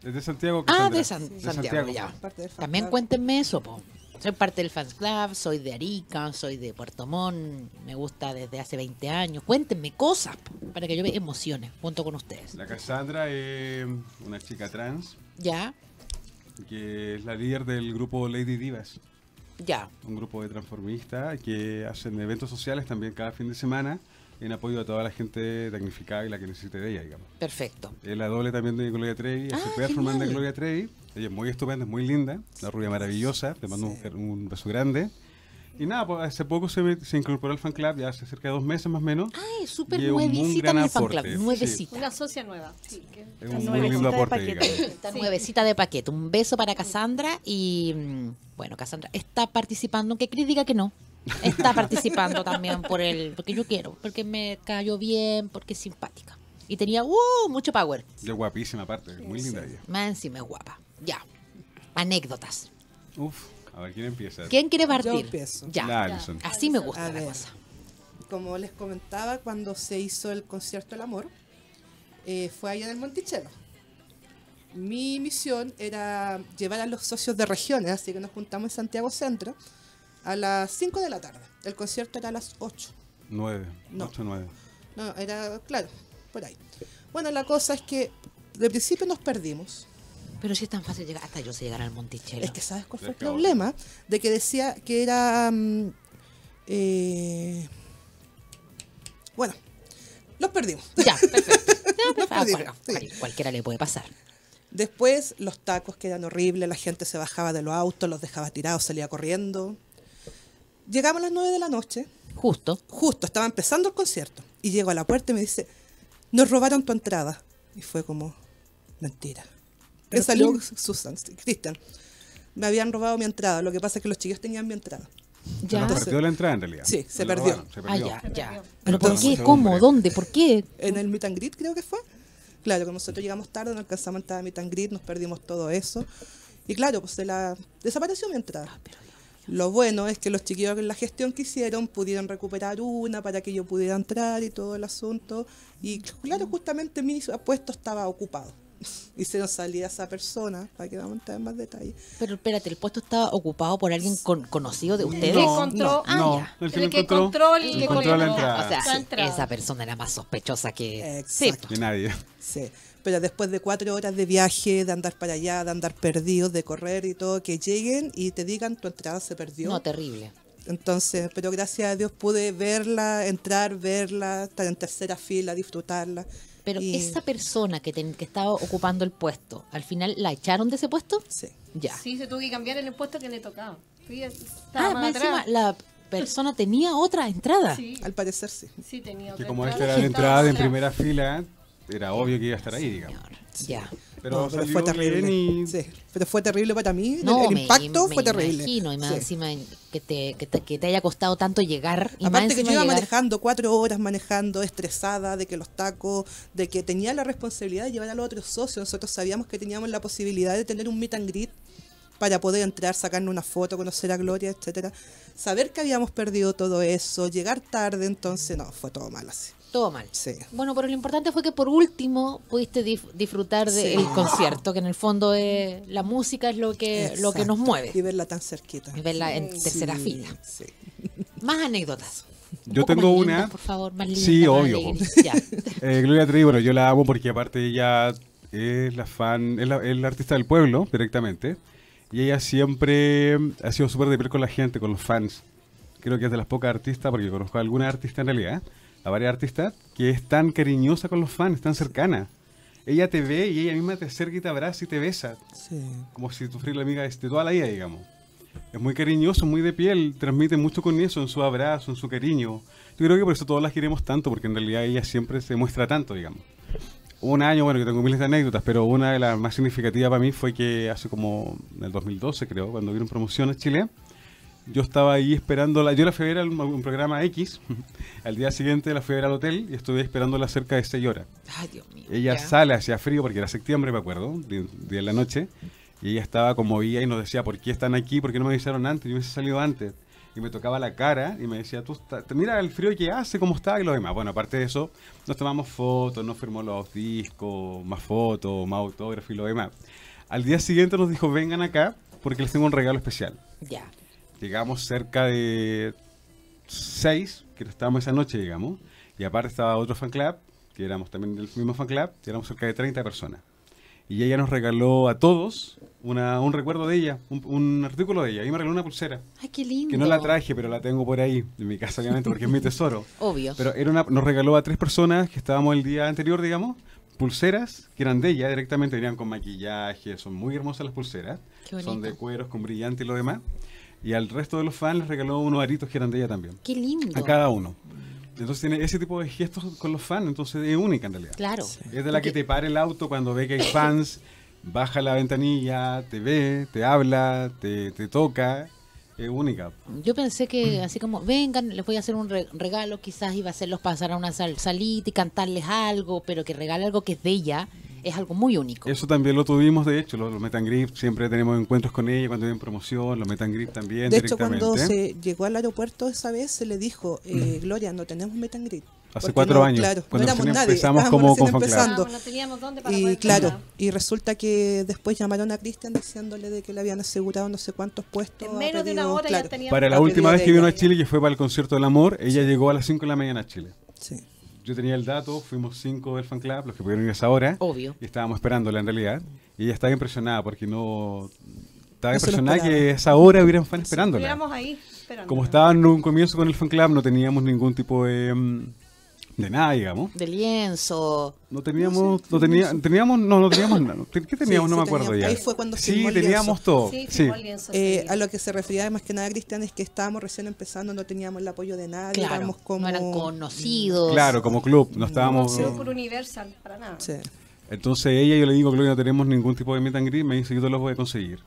Desde Santiago. Ah, Cassandra. de San- De Santiago, ya. También cuéntenme eso, po. Soy parte del Fans Club, soy de Arica, soy de Puerto Montt, me gusta desde hace 20 años. Cuéntenme cosas po, para que yo me emocione junto con ustedes. La Cassandra es una chica trans Ya, que es la líder del grupo Lady Divas. Ya. un grupo de transformistas que hacen eventos sociales también cada fin de semana en apoyo a toda la gente damnificada y la que necesite de ella, digamos. Perfecto. Es la doble también de Gloria Trevi, hace Ah, performance de. Gloria Trevi. Ella es muy estupenda, es muy linda, una rubia maravillosa, te mando un, un beso grande. Y nada, pues hace poco se, incorporó al fan club, ya hace cerca de dos meses más o menos. Ay, súper Y es un- un nuevecita en el fan club. sí. Nuevecita. Una socia nueva. Sí, que- Es un muy nuevecita lindo de aporte, paquete. digamos. Está nuevecita de paquete. Un beso para Cassandra y mm, bueno, Cassandra está participando, aunque diga que no. Está participando también por el, porque yo quiero, porque me cayó bien, porque es simpática. Y tenía uh, mucho power. Y es guapísima aparte, muy linda ella. Más encima es guapa. Ya. Anécdotas. Uf, a ver, ¿quién empieza? ¿Quién quiere Yo partir? empiezo. Ya. La Alison. Así me gusta A la ver. cosa. Como les comentaba, cuando se hizo el concierto del amor, eh, fue allá en el Monticello. Mi misión era llevar a los socios de regiones, así que nos juntamos en Santiago Centro a las 5 de la tarde. El concierto era a las 8. Nueve, No. ocho, nueve. No, era, claro, por ahí. Bueno, la cosa es que de principio nos perdimos. Pero si es tan fácil llegar, hasta yo sé llegar al Monticello. Es que ¿sabes cuál fue el problema? De que decía que era... mm, eh, bueno, los perdimos. Ya, perfecto. Ya, Nos a cual- perdimos, a cual- sí. cualquiera le puede pasar. Después los tacos que eran horribles, la gente se bajaba de los autos, los dejaba tirados, salía corriendo. Llegamos a las 9 de la noche, Justo. justo estaba empezando el concierto, y llego a la puerta y me dice, nos robaron tu entrada. Y fue como, mentira. Que ¿Pero salió quién? Susan, sí, Cristian. Me habían robado mi entrada, lo que pasa es que los chicos tenían mi entrada. Se Ya. Entonces- perdió la entrada en realidad. Sí, se perdió. robaron, se Ah, ya, ya. ¿Pero por qué? ¿Cómo? ¿Dónde? ¿Por qué? En el meet and greet creo que fue. Claro, que nosotros llegamos tarde, no alcanzamos a entrar al meet and greet, nos perdimos todo eso. Y claro, pues se la desapareció mi entrada. Lo bueno es que los chiquillos en la gestión que hicieron pudieron recuperar una para que yo pudiera entrar y todo el asunto. Y claro, justamente mi puesto estaba ocupado. Hicieron salir a esa persona, para que vamos a entrar en más detalle. Pero espérate, ¿el puesto estaba ocupado por alguien con- conocido de ustedes? que encontró, Ah, no, el que, el lo que encontró, encontró, el que encontró la entrada. O sea, esa persona era más sospechosa que... Exacto. Que nadie. Sí, pero después de cuatro horas de viaje, de andar para allá, de andar perdidos, de correr y todo, que lleguen y te digan tu entrada se perdió. No, terrible. Entonces, pero gracias a Dios pude verla, entrar, verla, estar en tercera fila, disfrutarla. Pero Y- esa persona que, ten- que estaba ocupando el puesto, ¿al final la echaron de ese puesto? Sí. Ya. Sí, se tuvo que cambiar el puesto que le tocaba. Ah, más encima, la persona tenía otra entrada. Sí, Al parecer sí. sí tenía Que otra como entrada, esta era la entrada en primera fila, era obvio que iba a estar ahí, digamos. Ya. Pero, No, pero salió fue terrible. bien y- Sí, pero fue terrible para mí. el- No, el me- impacto me fue terrible. imagino, y más Sí. encima que te, que, te, que te haya costado tanto llegar. Y más Aparte que yo iba llegar- manejando cuatro horas manejando, estresada de que los tacos, de que tenía la responsabilidad de llevar a los otros socios. Nosotros sabíamos que teníamos la posibilidad de tener un meet and greet para poder entrar, sacarnos una foto, conocer a Gloria, etcétera. Saber que habíamos perdido todo eso, llegar tarde, entonces no, fue todo mal así. Todo mal. Sí. Bueno, pero lo importante fue que por último pudiste dif- disfrutar del Sí. concierto, que en el fondo es, la música es lo que, lo que nos mueve. Y verla tan cerquita. Y verla en tercera Sí, fila. sí. Más anécdotas. Un Yo tengo más una. lindas, por favor, más lindas, Sí, más obvio. Eh, Gloria Trevi, bueno, yo la amo porque aparte ella es la fan, es la, es la artista del pueblo directamente. Y ella siempre ha sido súper de piel con la gente, con los fans. Creo que es de las pocas artistas, porque conozco a alguna artista en realidad, a varias artistas, que es tan cariñosa con los fans, tan cercana. Ella te ve y ella misma te acerca y te abraza y te besa, Sí. como si tú fueras la amiga de de toda la vida, digamos. Es muy cariñoso, muy de piel, transmite mucho con eso, en su abrazo, en su cariño. Yo creo que por eso todos las queremos tanto, porque en realidad ella siempre se muestra tanto, digamos. Un año, bueno, yo tengo miles de anécdotas, pero una de las más significativas para mí fue que hace como en el 2012, creo, cuando vieron promociones Chile, yo estaba ahí esperándola. Yo la fui a ver a un, programa X, al día siguiente la fui a ver al hotel y estuve esperándola cerca de 6 horas. Ay, Dios mío. Ella ya. sale hacia frío porque era septiembre, me acuerdo, de, de la noche, y ella estaba conmovida y nos decía, ¿por qué están aquí? ¿Por qué no me avisaron antes? Yo hubiese salido antes. Y me tocaba la cara y me decía, tú estás- mira el frío que hace, cómo está y lo demás. Bueno, aparte de eso, nos tomamos fotos, nos firmó los discos, más fotos, más autógrafos y lo demás. Al día siguiente nos dijo, vengan acá porque les tengo un regalo especial. Ya. Llegamos cerca de seis, que estábamos esa noche, digamos, y aparte estaba otro fan club, que éramos también del mismo fan club, y éramos cerca de 30 personas. Y ella nos regaló a todos una, un recuerdo de ella, un, un artículo de ella, y me regaló una pulsera, Ay, qué lindo. que no la traje, pero la tengo por ahí, en mi casa obviamente, porque es mi tesoro. Obvio. Pero era una, nos regaló a tres personas que estábamos el día anterior, digamos, pulseras que eran de ella directamente, venían con maquillaje, son muy hermosas las pulseras, Qué son de cueros con brillante y lo demás. Y al resto de los fans les regaló unos aritos que eran de ella también, Qué lindo. a cada uno. Entonces tiene ese tipo de gestos con los fans, entonces es única en realidad. Claro. Es de la que te para el auto cuando ve que hay fans, baja la ventanilla, te ve, te habla, te, te toca, es única. Yo pensé que así como, vengan, les voy a hacer un re- regalo, quizás iba a hacerlos pasar a una sal- salita y cantarles algo, pero que regale algo que es de ella, es algo muy único. Eso también lo tuvimos, de hecho, los, los Greet, siempre tenemos encuentros con ella cuando vienen promoción, los Greet también De hecho, cuando se llegó al aeropuerto esa vez, se le dijo, eh, Gloria, no tenemos greet. Hace cuatro no, años, Claro, no cuando éramos recién nadie, empezamos estábamos como con empezando. Vamos, no teníamos dónde para Y poder claro, y resulta que después llamaron a Cristian diciéndole de que le habían asegurado no sé cuántos puestos. En menos de una pedido- hora claro, ya teníamos Para la última pedido vez que vino a. Chile, que fue para el concierto del amor, ella llegó a las 5 de la mañana a Chile. Sí. Yo tenía el dato, fuimos cinco del fan club, los que pudieron ir a esa hora, Obvio. y estábamos esperándola en realidad. Y ella estaba impresionada porque no. Estaba No impresionada que a esa hora hubieran fan esperándola. Ahí esperando. Como estaba en un comienzo con el fan club, no teníamos ningún tipo de. mm, de nada, digamos. De lienzo. No teníamos, no tenía, teníamos, no, no teníamos nada. ¿Qué teníamos? Sí, no me acuerdo teníamos. ya. Ahí fue cuando sí, el teníamos lienzo. todo. Sí, Sí, el lienzo Eh, a lo que se refería más que nada Cristian es que estábamos recién empezando, no teníamos el apoyo de nadie, Claro. éramos como... No eran conocidos. Claro, como club, no No estábamos. fue por Universal, para nada. Sí. Entonces ella, yo le digo, Gloria, no tenemos ningún tipo de meet and greet, me dice, yo te los voy a conseguir.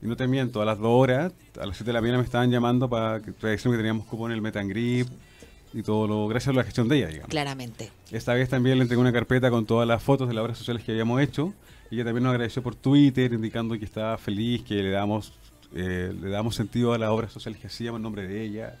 Y no te miento, a las dos horas, a las 7 de la mañana me estaban llamando para que, que teníamos cupo en el meet and greet y todo lo, gracias a la gestión de ella, digamos. Claramente. Esta vez también le entregué una carpeta con todas las fotos de las obras sociales que habíamos hecho. Y ella también nos agradeció por Twitter, indicando que estaba feliz, que le damos, eh, le damos sentido a las obras sociales que hacíamos en nombre de ella.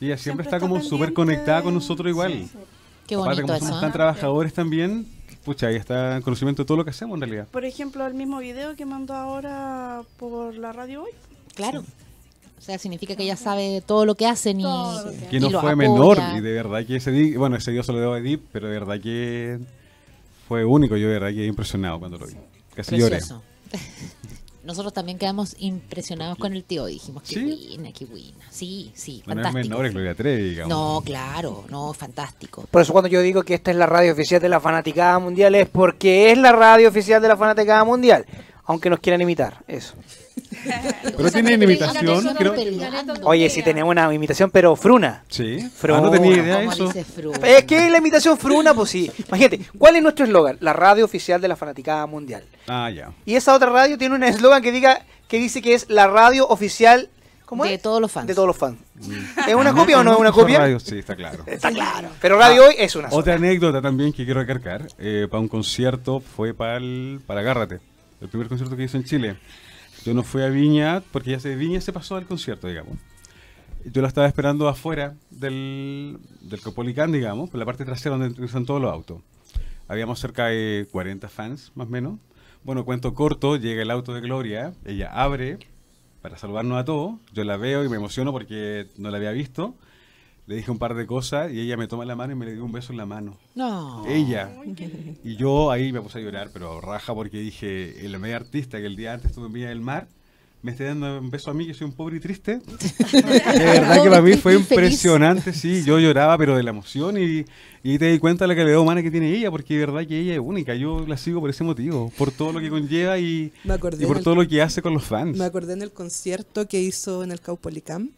Y ella siempre, Siempre está está como súper conectada con nosotros igual. Sí, sí. Qué Aparte, bonito como eso. somos ¿eh? tan trabajadores también, pucha, ella está en conocimiento de todo lo que hacemos en realidad. Por ejemplo, el mismo video que mandó ahora por la radio hoy. Claro. O sea, significa que ella sabe todo lo que hacen y, Todo que y no fue apoya. menor, y de verdad que ese día, bueno, ese día se lo debo a Edith, pero de verdad que fue único, yo de verdad que impresionado cuando lo vi. Casi lloré. Precioso. Nosotros también quedamos impresionados con el tío. Dijimos, qué ¿Sí? buena, qué buena. Sí, sí, No es fantástico. menor, es Gloria Trevi, digamos. No, claro, no, fantástico. Por eso cuando yo digo que esta es la radio oficial de la fanaticada mundial es porque es la radio oficial de la fanaticada mundial. Aunque nos quieran imitar, eso. Pero tienen imitación, creo. Oye, si tenemos una imitación, pero fruna. Sí. Fruna. Ah, no tenía idea de ¿Cómo eso. Es que la imitación fruna, pues sí. Imagínate, ¿cuál es nuestro eslogan? La radio oficial de la fanaticada mundial. Ah, ya. Y esa otra radio tiene un eslogan que diga que dice que es la radio oficial ¿cómo de es? todos los fans. de todos los fans. ¿Es una copia o no es una copia? radios, sí, está claro. Está claro. Pero radio hoy es una sola. Otra anécdota también que quiero recargar, eh, para un concierto fue para el, para Agárrate, el primer concierto que hizo en Chile. Yo no fui a Viña, porque ya se Viña se pasó al concierto, digamos. Yo la estaba esperando afuera del, del Copolicán, digamos, por la parte trasera donde están todos los autos. Habíamos cerca de 40 fans, más o menos. Bueno, cuento corto, llega el auto de Gloria, ella abre para saludarnos a todos. Yo la veo y me emociono porque no la había visto. Le dije un par de cosas y ella me toma la mano y me le dio un beso en la mano. No. Ella. Y yo ahí me puse a llorar, pero raja porque dije, el medio artista que el día antes estuve en Villa del Mar, me esté dando un beso a mí que soy un pobre y triste. De verdad que para mí fue impresionante, sí. Yo lloraba, pero de la emoción y, y te di cuenta de la calidad humana que tiene ella, porque de verdad que ella es única. Yo la sigo por ese motivo, por todo lo que conlleva y, y por todo lo que hace con los fans. Me acordé en el concierto que hizo en el Caupolicán.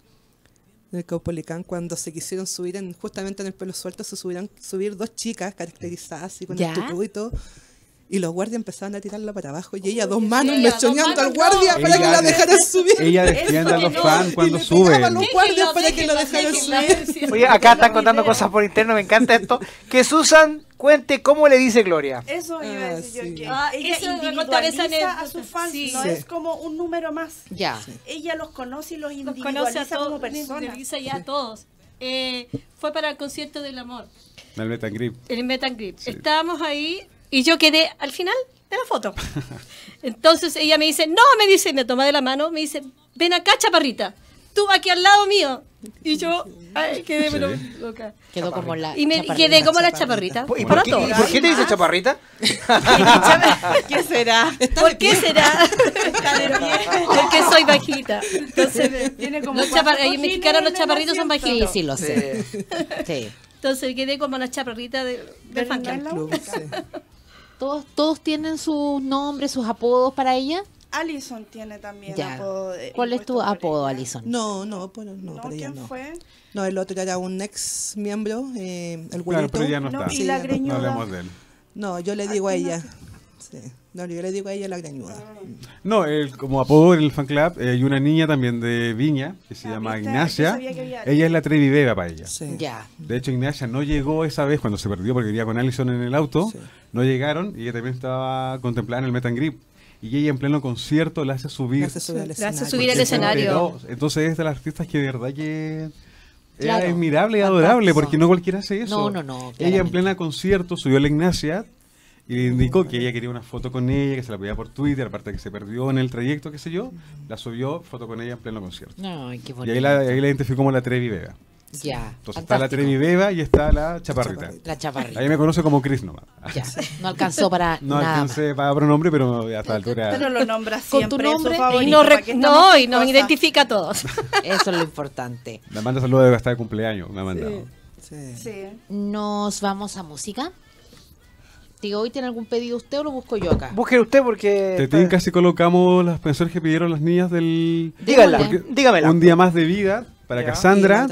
En el Caupolicán, cuando se quisieron subir en, justamente en el pelo suelto, se subieron subir dos chicas caracterizadas así con ¿Ya? el tucú y todo. Y los guardias empezaron a tirarla para abajo y ella dos manos mechoneando al guardia no. para que la de- dejaran subir. Ella defiende a los fans cuando suben. los guardias para que lo dejaran subir. Oye, acá están contando cosas por interno, me encanta esto. Que Susan cuente cómo le dice Gloria. Eso iba a Ah, decir yo, sí. que Ah, ella eso a esa individualiza a sus fans, Sí. no Sí. es como un número más. Ya. Ella los conoce y los Los individualiza conoce a todos, como personas. individualiza ya a todos. Eh, fue para el concierto del amor, El greet. el Met and Greet. Sí. Estábamos ahí y yo quedé al final de la foto. Entonces ella me dice, no, me dice, me toma de la mano, me dice, ven acá, chaparrita, tú aquí al lado mío. Y yo, ay, quedé pero loca. Quedó como la. Y me chaparrita. quedé como la chaparrita. ¿Y para por, qué, todos. y por qué te dice chaparrita? ¿Qué será? ¿Por qué será? Porque soy bajita. Entonces, Tiene como los chapar- los chaparritos son asiento. Sí, bajitos. sí, lo sé. Sí. Entonces quedé como la chaparrita de, de fan club. ¿Todos, ¿Todos tienen sus nombres, sus apodos para ella? Alison tiene también Ya. apodo. de- ¿Cuál es tu apodo. Alison? No, no, pues no, no, No, para ella ¿quién no. fue? No, el otro era un ex miembro, eh, el Claro, güerito. pero ya no No, está. y Sí, la ya no- hablemos de él. No, yo le digo a ella. Sí. No, yo le digo a ella la greñuda. No, él, como apodo en el fan club, eh, hay una niña también de Viña que se Ah, llama Ignacia. había- Ella es la Trevi Beba para ella. Sí. Ya. De hecho, Ignacia no llegó esa vez cuando se perdió porque vivía con Allison en el auto. Sí. No llegaron y ella también estaba contemplada en el Meet and Greet. Y ella en pleno concierto la hace subir. La hace subir al escenario. subir al porque escenario. Entonces es de las artistas que de verdad que Claro. es admirable y adorable porque no cualquiera hace eso. No, no, no, Ella en claramente. plena concierto subió a la Ignacia y le indicó que ella quería una foto con ella, que se la pedía por Twitter, aparte que se perdió en el trayecto, qué sé yo, la subió, foto con ella en pleno concierto. Ay, qué Y bonito. ahí la, ahí la identificó como la Trevi Beba. Ya. Entonces está la. Trevi Beba y está la Chaparrita. La chaparrita. Ahí me conoce como Chris nomás. Ya. No alcanzó para No nada. alcancé para otro nombre, pero a esta altura. Pero lo nombra Con siempre. tu es su nombre, y favorito, Y nos, ¿para re- qué no, y nos con identifica a todos. Eso es lo importante. Me manda saludos de hasta de cumpleaños. Me ha mandado. Sí. Sí. Nos vamos a música. Tío, ¿hoy tiene algún pedido usted o lo busco yo acá? Busque usted porque. Te tinca si colocamos las canciones que pidieron las niñas del. Dígala, dígamela. Un día más de vida para Ya. Cassandra.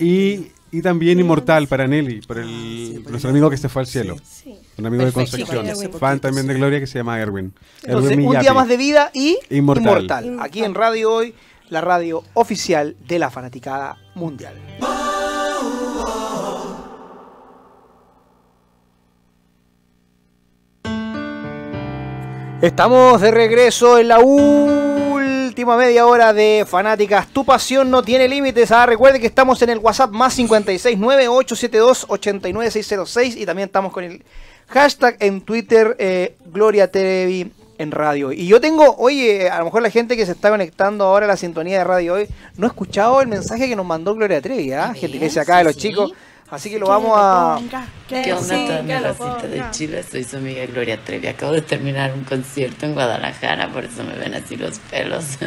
Y. Y, también Inmortal para Nelly, por el sí, por nuestro amigo que se fue al cielo. Sí. Un amigo de Perfecto. Concepción. Sí, hace Fan también de sí. Gloria que se llama Erwin. Entonces, Erwin un día más de vida y Inmortal. Aquí en Radio Hoy, la radio oficial de la fanaticada mundial. Estamos de regreso en la última media hora de Fanáticas. Tu pasión no tiene límites. Ah, recuerde que estamos en el WhatsApp más 569-872-89606 y también estamos con el hashtag en Twitter eh, Gloria Trevi en Radio. Y yo tengo, oye, a lo mejor la gente que se está conectando ahora a la sintonía de Radio Hoy no ha escuchado el mensaje que nos mandó Gloria Trevi, ¿ah? Gentileza acá de los sí. chicos. Así que lo vamos a... ¿Qué onda Sí, toda mi racita de. Chile? Soy su amiga Gloria Trevi. Acabo de terminar un concierto en Guadalajara, por eso me ven así los pelos.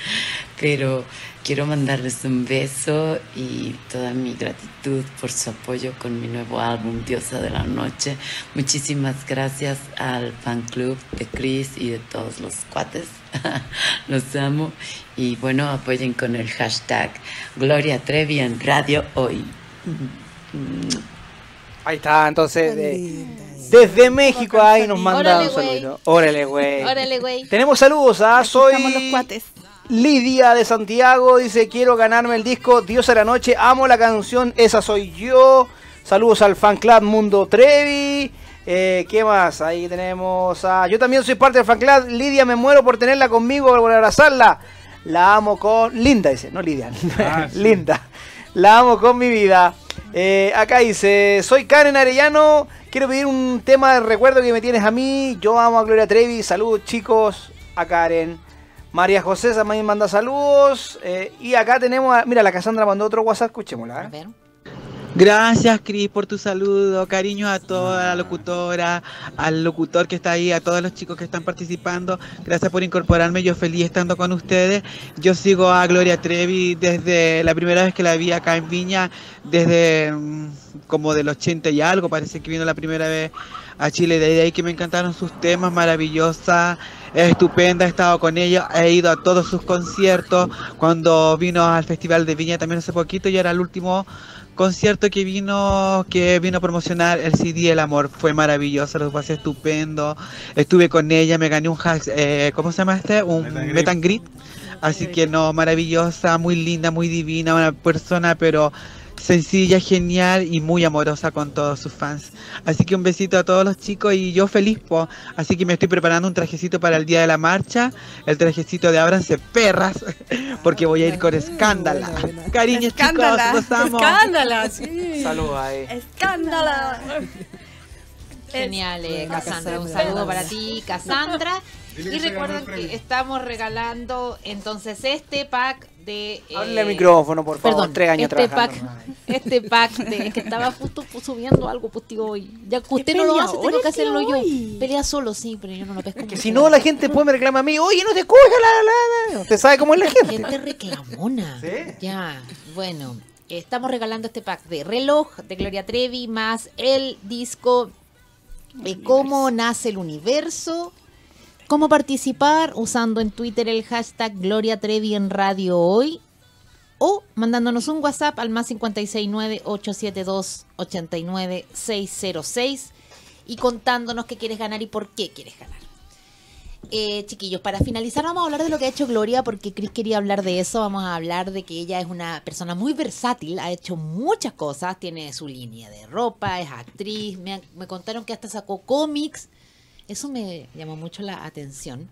Pero quiero mandarles un beso y toda mi gratitud por su apoyo con mi nuevo álbum Diosa de la Noche. Muchísimas gracias al fan club de Chris y de todos los cuates. Los amo. Y bueno, apoyen con el hashtag Gloria Trevi en Radio Hoy. Ahí está, entonces. de- desde México, ahí nos manda un saludo. Órale, güey. Órale, güey. Tenemos saludos, ¿ah? Soy. Estamos los cuates. Lidia de Santiago dice, quiero ganarme el disco Dios a la noche, amo la canción, esa soy yo. Saludos al fan club Mundo Trevi. Eh, ¿Qué más? Ahí tenemos a... Yo también soy parte del fan club. Lidia, me muero por tenerla conmigo, por abrazarla. La amo con... Linda dice, no Lidia. Ah, sí. Linda. La amo con mi vida. Eh, acá dice, soy Karen Arellano. Quiero pedir un tema de recuerdo que me tienes a mí. Yo amo a Gloria Trevi. Saludos chicos. A Karen. María José también manda saludos. eh, y acá tenemos, a- mira, la Cassandra mandó otro WhatsApp, escuchémosla. A ¿eh? ver. Gracias, Cris, por tu saludo. Cariños a toda la locutora, al locutor que está ahí, a todos los chicos que están participando. Gracias por incorporarme. Yo feliz estando con ustedes. Yo sigo a Gloria Trevi desde la primera vez que la vi acá en Viña, desde mm, como del 80 y algo. Parece que vino la primera vez a Chile. De ahí que me encantaron sus temas, maravillosa. Es estupenda, he estado con ella, he ido a todos sus conciertos. Cuando vino al Festival de Viña también hace poquito y era el último concierto que vino que vino a promocionar el CD El Amor fue maravilloso, lo pasé estupendo. Estuve con ella, me gané un hack, eh, ¿cómo se llama este? Un greet. Así que no, maravillosa, muy linda, muy divina, una persona pero sencilla, genial y muy amorosa con todos sus fans. Así que un besito a todos los chicos y yo feliz, po. Así que me estoy preparando un trajecito para el día de la marcha, el trajecito de Ábranse Perras, porque voy a ir con escándala. Cariño Escándala. chicos, los amo. Escándala, sí. Saludos ahí. Escándala. Genial, eh, Cassandra. Un saludo para ti, Cassandra. Y recuerden que estamos regalando entonces este pack de. eh, Hable al micrófono, por favor. Perdón, Tres años este trabajando. pack, este pack de que estaba justo subiendo algo postigo hoy. Ya que usted no lo hace, tengo que hacerlo yo. Pelea solo, sí, pero yo no lo pesco. Que si no, la gente después me reclama a mí, oye, no te escucha la, la, la". Usted sabe cómo es la gente. Gente reclamona. ¿Sí? Ya, bueno. Estamos regalando este pack de reloj de Gloria Trevi más el disco de cómo nace el universo. Cómo participar usando en Twitter el hashtag Gloria Trevi en Radio Hoy o mandándonos un WhatsApp al más 569-872-89606 y contándonos qué quieres ganar y por qué quieres ganar. Eh, chiquillos, para finalizar vamos a hablar de lo que ha hecho Gloria, porque Chris quería hablar de eso. Vamos a hablar de que ella es una persona muy versátil, ha hecho muchas cosas, tiene su línea de ropa, es actriz, me, contaron que hasta sacó cómics. Eso me llamó mucho la atención.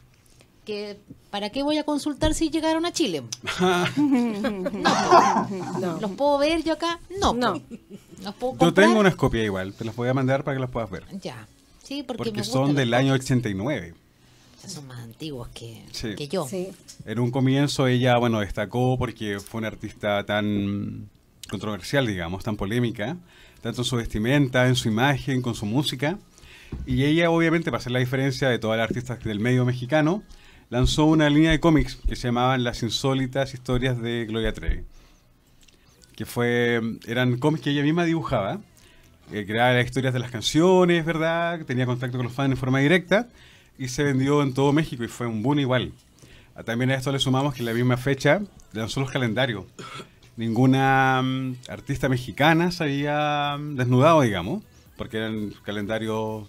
Que, ¿Para qué voy a consultar si llegaron a Chile? No. ¿Los puedo ver yo acá? No. No. ¿Los puedo Yo tengo unas copias igual, te las voy a mandar para que las puedas ver. Ya. Sí, porque, Porque me son del año cómics. 89. Ya Son más antiguos que, Sí. que yo. Sí. En un comienzo ella, bueno, destacó porque fue una artista tan controversial, digamos, tan polémica, tanto en su vestimenta, en su imagen, con su música. Y ella, obviamente, para hacer la diferencia de todas las artistas del medio mexicano, lanzó una línea de cómics que se llamaban Las insólitas historias de Gloria Trevi. Que fue, eran cómics que ella misma dibujaba, eh, creaba las historias de las canciones, ¿verdad? Tenía contacto con los fans en forma directa y se vendió en todo México y fue un boom igual. Ah, También a esto le sumamos que en la misma fecha lanzó los calendarios. Ninguna mm, artista mexicana se había mm, desnudado, digamos, porque eran calendarios,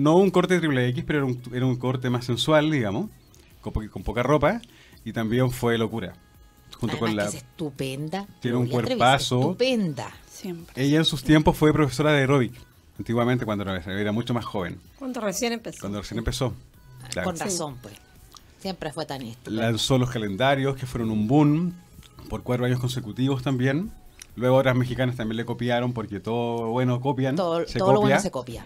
no un corte triple X, pero era un, era un corte más sensual, digamos, con, po- con poca ropa, y también fue locura. Junto con la, que es estupenda. Tiene un cuerpazo. Estupenda. Siempre. ella en sus tiempos fue profesora de aeróbic, antiguamente cuando era, era mucho más joven, Cuando recién empezó. cuando recién empezó. Claro. Con razón, pues. Siempre fue tan estupenda. lanzó los calendarios que fueron un boom por cuatro años consecutivos también. Luego otras mexicanas también le copiaron porque todo lo bueno copian. Todo, se todo lo bueno se copia.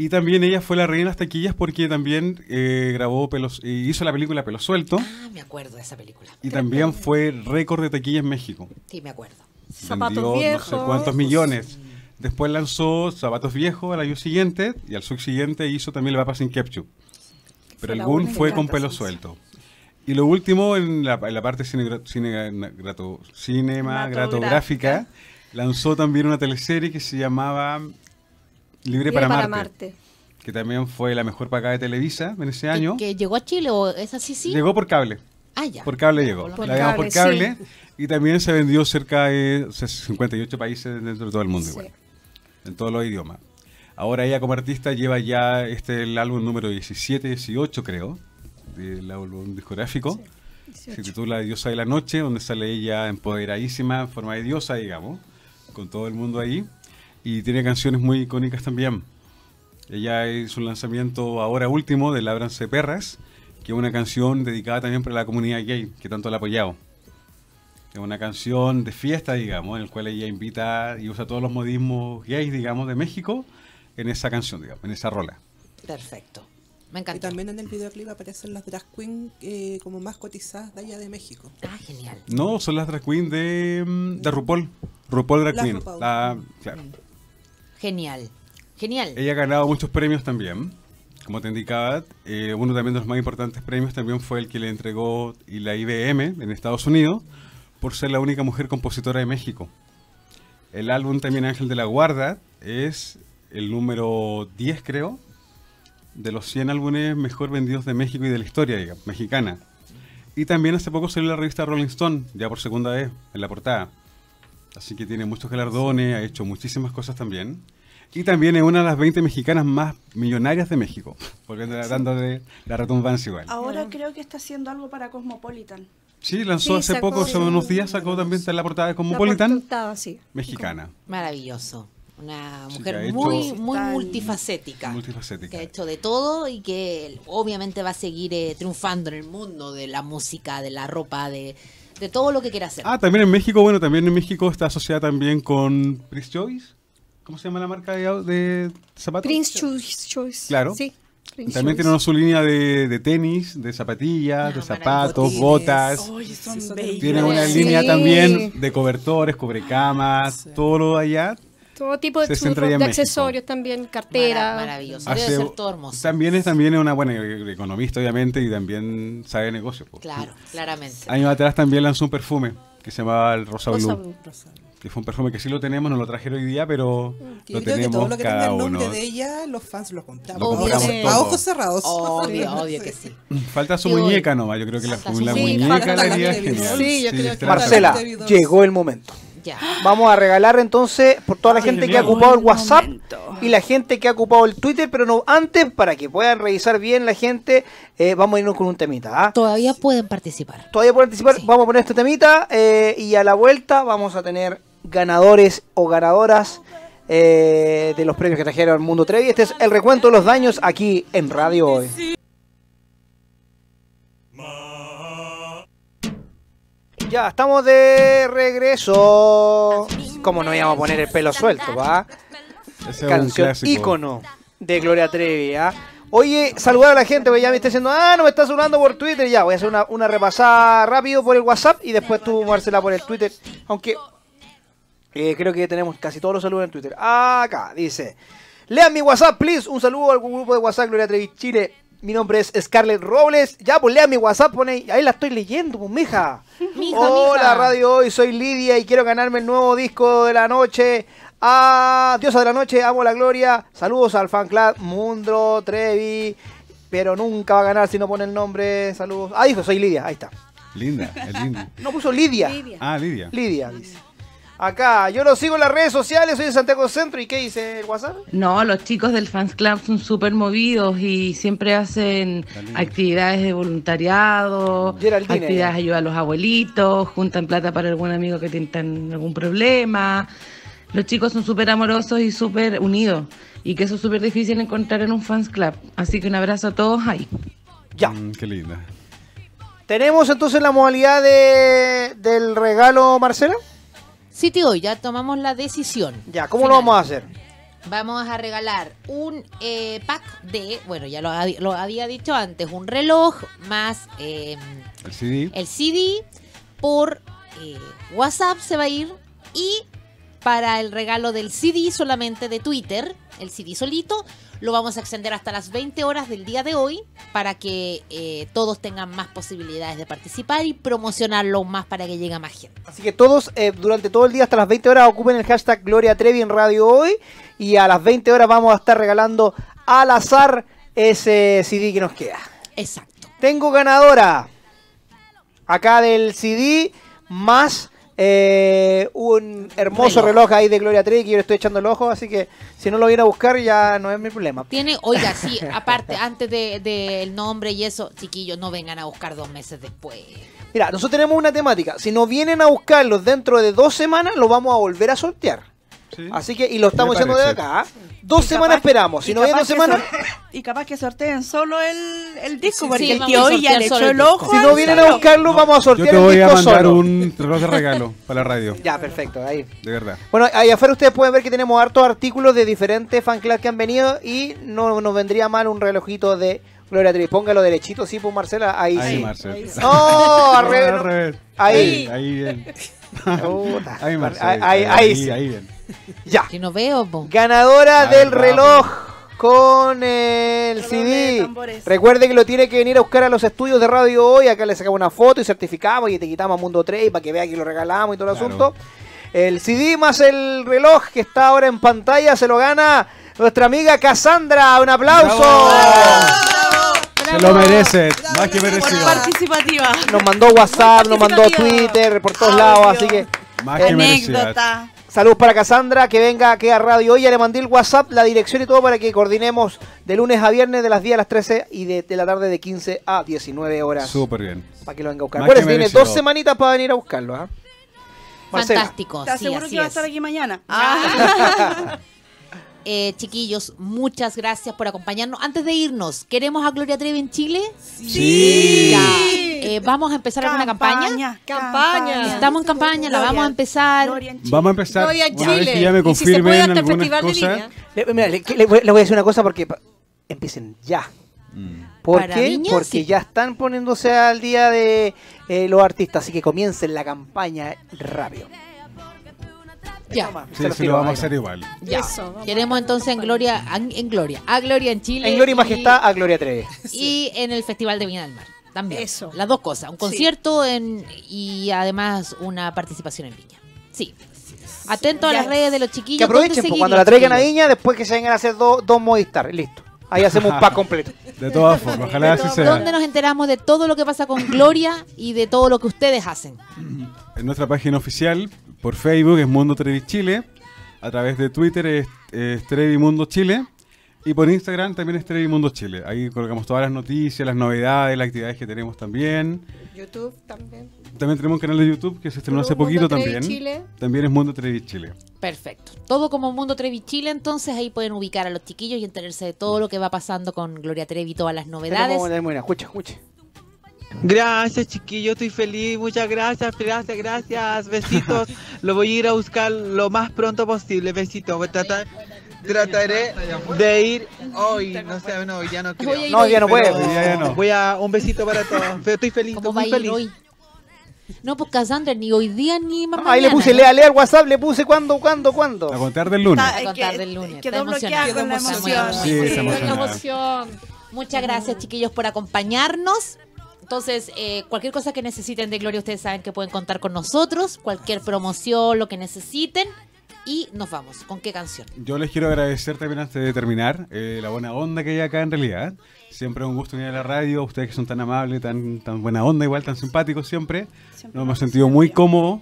Y también ella fue la reina de las taquillas porque también eh, grabó pelos, eh, hizo la película Pelo Suelto Ah, me acuerdo de esa película. y también fue récord de taquillas en México. Sí, me acuerdo. Zapatos Vendió viejos. no sé cuántos millones. Después lanzó Zapatos Viejos al año siguiente y al subsiguiente hizo también La Papa sin Ketchup. Pero Fue el única fue con pelo suelto. Y lo último, en la, en la parte cinegrato- cinematográfica, lanzó también una teleserie que se llamaba Libre, Libre para, para Marte. Marte. que también fue la mejor pagada de Televisa en ese año. ¿Que llegó a Chile o es así, sí? Llegó por cable. Ah, ya. Por cable llegó. Por la llevamos por cable, cable. Y también se vendió cerca de 58 países dentro de todo el mundo Sí. igual. En todos los idiomas. Ahora ella como artista lleva ya este el álbum número 17, 18 creo, del álbum discográfico. Se titula Diosa de la Noche, donde sale ella empoderadísima en forma de diosa, digamos, con todo el mundo ahí. Y tiene canciones muy icónicas también. Ella hizo un lanzamiento ahora último de Labranza de Perras, que es una canción dedicada también para la comunidad gay, que tanto la ha apoyado. Es una canción de fiesta, digamos, en la cual ella invita y usa todos los modismos gays, digamos, de México en esa canción, digamos, en esa rola. Perfecto. Me Y encanta. también en el videoclip aparecen las drag queens eh, como más cotizadas de allá de México. Ah, genial. No, son las drag queens de, mm, de RuPaul. RuPaul Drag Queen. RuPaul. La- claro. Genial. Genial. Ella ha ganado muchos premios también, como te indicaba. eh, uno también de los más importantes premios también fue el que le entregó la IBM en Estados Unidos por ser la única mujer compositora de México. El álbum también Ángel de la Guarda es el número 10, creo, de los 100 álbumes mejor vendidos de México y de la historia digamos, mexicana. Y también hace poco salió la revista Rolling Stone, ya por segunda vez, en la portada. Así que tiene muchos galardones, ha hecho muchísimas cosas también. Y también es una de las 20 mexicanas más millonarias de México. Volviendo hablando de la retumbancia igual. Ahora creo que está haciendo algo para Cosmopolitan. Sí, lanzó Sí, hace sacó, poco, hace sí. unos días, sacó también está en la portada de La Cosmopolitan, portada, sí. mexicana, Maravilloso. Una Sí, mujer hecho- muy, muy Tan- multifacética. Que multifacética. ha hecho de todo y que obviamente va a seguir eh, triunfando en el mundo de la música, de la ropa, de, de todo lo que quiera hacer. Ah, también en México, bueno, también en México está asociada también con Prince Choice. ¿Cómo se llama la marca de, zapatos? Prince Choice. Choice. Claro. Sí. Prince También Choice. tiene una su línea de, de tenis, de zapatillas, Ah, de zapatos, botas. Oye, son Sí, bellos. Una Sí. línea también de cobertores, cubrecamas, todo lo de allá. Todo tipo de, Se churros, de accesorios también, Mara- cartera. maravilloso. Hace- Debe ser todo hermoso. También es, también es una buena eh, economista, obviamente, y también sabe de negocios. po. Claro, claramente. Años atrás también lanzó un perfume que se llamaba el Rosa Rosa Blue, Blue. que fue un perfume que sí lo tenemos, no lo trajeron hoy día, pero Que lo yo creo que todo tenemos lo que tenga cada el nombre uno. de ella, los fans lo compramos. Obvio, todo. A ojos cerrados. Obvio, obvio que sí. Falta su Yo- muñeca nomás, yo creo que la, Falta su la muñeca. la haría Debbie genial. Sí, yo creo que está- Marcela, llegó el momento. Ya. Vamos a regalar entonces por toda la Ay, gente que ha ocupado el WhatsApp momento. y la gente que ha ocupado el Twitter, pero no antes, para que puedan revisar bien la gente, eh, vamos a irnos con un temita. ¿ah? Todavía pueden participar. Todavía anticipar, Sí. vamos a poner este temita eh, y a la vuelta vamos a tener ganadores o ganadoras eh, de los premios que trajeron al Mundo Trevi. Este es el recuento de los daños aquí en Radio Hoy. Ya, estamos de regreso. ¿Cómo no íbamos a poner el pelo suelto, va? Ese es un Canción clásico. ícono de Gloria Trevi, ¿ah? Oye, saludar a la gente, porque ya me está diciendo, ah, no me está saludando por Twitter. Ya, voy a hacer una, una repasada rápido por el WhatsApp y después tú, Marcela, por el Twitter. Aunque eh, creo que tenemos casi todos los saludos en Twitter. Acá, dice. Lean mi WhatsApp, please. Un saludo al grupo de WhatsApp Gloria Trevi Chile. Mi nombre es Scarlett Robles. Ya, pues lean mi WhatsApp, pone ahí. Ahí la estoy leyendo, pues, mija. Mija, Hola, mija. Radio Hoy. Soy Lidia y quiero ganarme el nuevo disco de la noche. Ah, Diosa de la Noche, amo la gloria. Saludos al fan club Mundo Trevi. Pero nunca va a ganar si no pone el nombre. Saludos. Ah, dijo, soy Lidia. Ahí está. Linda, es linda. No puso Lidia. Lidia. Ah, Lidia. Lidia, dice. Acá, yo lo sigo en las redes sociales, soy de Santiago Centro. ¿Y qué dice el WhatsApp? No, los chicos del Fans Club son súper movidos y siempre hacen actividades de voluntariado, Geraldine, actividades de ayuda a los abuelitos, juntan plata para algún amigo que tiene algún problema. Los chicos son súper amorosos y súper unidos y que eso es súper difícil encontrar en un Fans Club. Así que un abrazo a todos ahí. Ya. Mm, qué linda. Tenemos entonces la modalidad de, del regalo, Marcela. Sí, tío, ya tomamos la decisión. Ya, ¿cómo lo vamos a hacer? Vamos a regalar un eh, pack de, bueno, ya lo había dicho antes, un reloj más eh, El CD. el CD por eh, WhatsApp se va a ir y para el regalo del CD solamente de Twitter, el CD solito, lo vamos a extender hasta las 20 horas del día de hoy para que eh, todos tengan más posibilidades de participar y promocionarlo más para que llegue a más gente. Así que todos eh, durante todo el día hasta las 20 horas ocupen el hashtag Gloria Trevi en Radio Hoy y a las 20 horas vamos a estar regalando al azar ese CD que nos queda. Exacto. Tengo ganadora acá del CD más eh, un hermoso reloj. Reloj. ahí de Gloria Trevi que yo le estoy echando el ojo, así que si no lo viene a buscar ya no es mi problema. Tiene, oiga, sí, aparte, antes del de, nombre y eso, chiquillos, no vengan a buscar dos meses después. Mira, nosotros tenemos una temática. Si nos vienen a buscarlos dentro de dos semanas, lo vamos a volver a sortear. Así que, y lo estamos echando de acá. ¿ah? Dos Y semanas capaz- esperamos. Si y no capaz dos que semanas, Y capaz que sorteen solo el, el disco, Sí, porque sí, el tío hoy ya le solo echó el disco. ojo. si no vienen a solo. buscarlo, vamos a Yo sortear te el voy a disco mandar solo. un reloj de regalo para la radio. Ya, perfecto, ahí. De verdad. Bueno, ahí afuera ustedes pueden ver que tenemos hartos artículos de diferentes fan clubs que han venido y no nos vendría mal un relojito de Gloria Trevi. Póngalo derechito, sí, pues Marcela, ahí, Ahí, sí. Marcel. ¡Oh, al No, al revés. Ahí. Ahí bien. Ahí, Marcel. Ahí, ahí, ahí sí. ahí bien. Ya. Que no veo, po. Ganadora del reloj con el CD. Recuerde que lo tiene que venir a buscar a los estudios de radio hoy. Acá le sacamos una foto y certificamos y te quitamos a Mundo 3 para que vea que lo regalamos y todo el Claro. asunto. El CD más el reloj que está ahora en pantalla se lo gana nuestra amiga Cassandra. Un aplauso. Se lo merece. Más que merecido. participativa. Nos mandó WhatsApp, nos mandó Twitter, por todos lados. Así que Más que merecida. Saludos para Cassandra, que venga aquí a Radio Hoy. Ya le mandé el WhatsApp, la dirección y todo para que coordinemos de lunes a viernes de las 10 a las 13 y de, de la tarde de 15 a 19 horas. Súper bien. Para que lo venga a buscar. Que tiene dos semanitas para venir a buscarlo. ¿ah? Marcela. Fantástico, ¿Te sí, aseguro así que va a es. estar aquí mañana? Ah. Eh, chiquillos, muchas gracias por acompañarnos. Antes de irnos, ¿queremos a Gloria Trevi en Chile? Sí. Eh, vamos a empezar alguna campaña. Campaña. Estamos en campaña, la Gloria- vamos a empezar. Gloria en Chile. Vamos a empezar. Gloria Una vez Chile. que ya me Y si se puede confirmen hasta el algunas Festival de cosas. Viña. Le, mira, le, le voy le voy a decir una cosa porque empiecen ya. Mm. ¿Por qué? Viña, Porque sí. ya están poniéndose al día de eh, los artistas, así que comiencen la campaña rápido. Ya. Sí, sí, lo vamos a hacer igual. Ya. Eso. Queremos entonces en Gloria, en, en Gloria, a Gloria en Chile. En Gloria y y- Majestad a Gloria Trevi. Y en el Festival de Viña del Mar. También. Eso. Las dos cosas. Un concierto en, y además una participación en Viña. Sí. Atento a las redes de los chiquillos. Que aprovechen, ¿dónde pues, cuando la traigan a? Viña, después que se vengan a hacer dos dos Movistar. Listo. Ahí hacemos un pack completo. De todas formas, ojalá así sea. ¿Dónde nos enteramos de todo lo que pasa con Gloria y de todo lo que ustedes hacen? En nuestra página oficial, por Facebook es Mundo Trevi Chile. A través de Twitter es, es Trevi Mundo Chile. Y por Instagram también es Trevi Mundo Chile. Ahí colocamos todas las noticias, las novedades, las actividades que tenemos también. YouTube también. También tenemos un canal de YouTube que se estrenó hace Mundo poquito Trevi también. Chile. También es Mundo Trevi Chile. Perfecto. Todo como Mundo Trevi Chile, entonces ahí pueden ubicar a los chiquillos y enterarse de todo lo que va pasando con Gloria Trevi, todas las novedades. Escucha, escucha. Gracias, chiquillo, estoy feliz. Muchas gracias, gracias, gracias. Besitos. lo voy a ir a buscar lo más pronto posible. Besitos. Voy a tratar, trataré de ir hoy. No sé, no, ya no creo. Voy a ir No, ya no. Hoy día ya no. Voy a un besito para todos. Pero estoy feliz, ¿Cómo estoy muy feliz. hoy? No, pues Cassandra, ni hoy día ni más Ahí le mañana, puse, ¿no? lea, lea el WhatsApp, le puse cuándo, cuándo, cuándo. A contar del lunes. Está- A es contar del lunes. Quedó bloqueada con la emoción. Sí, emocionada. emoción. Muchas gracias, chiquillos, por acompañarnos. Entonces, eh, cualquier cosa que necesiten de Gloria, ustedes saben que pueden contar con nosotros. Cualquier promoción, lo que necesiten. Y nos vamos. ¿Con qué canción? Yo les quiero agradecer también antes de terminar eh, la buena onda que hay acá en realidad. Siempre es un gusto venir a la radio, ustedes que son tan amables, tan, tan buena onda, igual tan simpáticos siempre. Nos hemos sentido muy cómodos.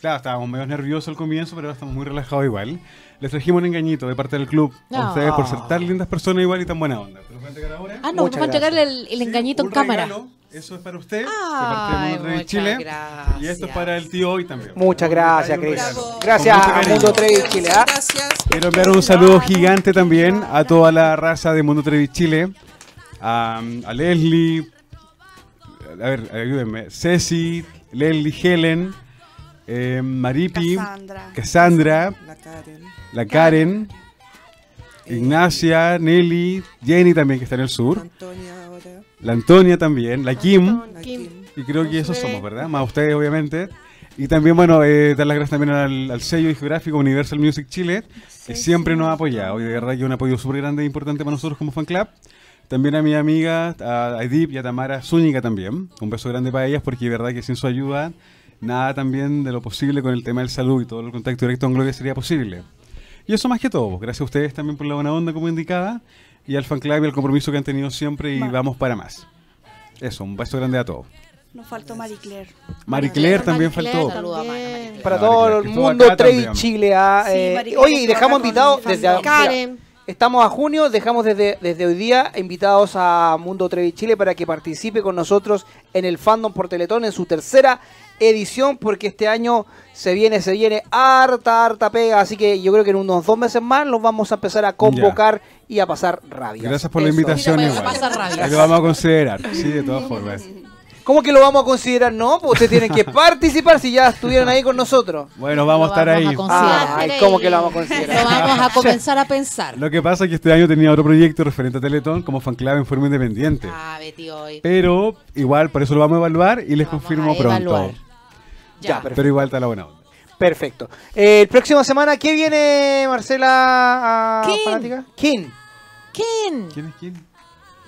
Claro, estábamos medio nerviosos al comienzo, pero ahora estamos muy relajados igual. Les trajimos un engañito de parte del club a No. ustedes por ser tan lindas personas igual y tan buena onda. ¿Te lo pueden entregar ahora? Ah, no, Muchas vamos a entregarle el, el Sí, engañito un en cámara. regalo. Eso es para usted, de Ay, parte de Chile. gracias. Y esto es para el tío hoy también. Muchas gracias, Cris. Gracias a. Mundo Trevi Chile. ¿ah? Gracias. Quiero enviar un saludo gigante también a toda la raza de Mundo Trevi Chile, a, a Leslie, a ver, ayúdenme, Ceci, Leslie, Helen, eh, Maripi, Cassandra. Cassandra, La Karen. la Karen, Ignacia, Nelly, Jenny también que está en el sur, Antonia ahora. la Antonia también, la Kim, La Kim. Y creo que esos somos, ¿verdad? Más ustedes, obviamente. Y también, bueno, eh, dar las gracias también al, al sello discográfico Universal Music Chile, que siempre nos ha apoyado. Y de verdad que un apoyo súper grande e importante para nosotros como fan club. También a mi amiga, a Edip y a Tamara Zúñiga también. Un beso grande para ellas, porque de verdad que sin su ayuda, nada también de lo posible con el tema del salud y todo el contacto directo con Gloria sería posible. Y eso más que todo, gracias a ustedes también por la buena onda, como indicaba. y al fan club y al compromiso que han tenido siempre y Ma- vamos para más. Eso, un beso grande a todos. Nos faltó Marie Claire. Marie Claire también Marie faltó. Claire, a Claire. Para todo Marie el Claire, estuvo mundo, también. Chile. Sí, eh, Marie oye, y dejamos invitados desde Karen. Estamos a junio, dejamos desde, desde hoy día invitados a Mundo Trevi Chile para que participe con nosotros en el Fandom por Teletón en su tercera edición, porque este año se viene, se viene harta, harta pega, así que yo creo que en unos dos meses más los vamos a empezar a convocar y a pasar rabia. Gracias por la invitación Mira, igual. Ahí lo vamos a considerar, sí, de todas formas. ¿Cómo que lo vamos a considerar? No, pues ustedes tienen que participar si ya estuvieron ahí con nosotros. Bueno, vamos a estar vamos ahí. a. Ay, ¿cómo que lo vamos a Lo considerar? vamos a comenzar a pensar. Lo que pasa es que este año tenía otro proyecto referente a Teletón como fan club en forma independiente. Ah, Betty hoy. Pero igual, por eso lo vamos a evaluar y les Vamos confirmo a evaluar. pronto. Ya, perfecto. Pero igual está la buena onda. Perfecto. Eh, el próximo semana, ¿qué viene, Marcela? a ¿Quién? Fanática? ¿Quién? ¿Quién? ¿Quién es quién?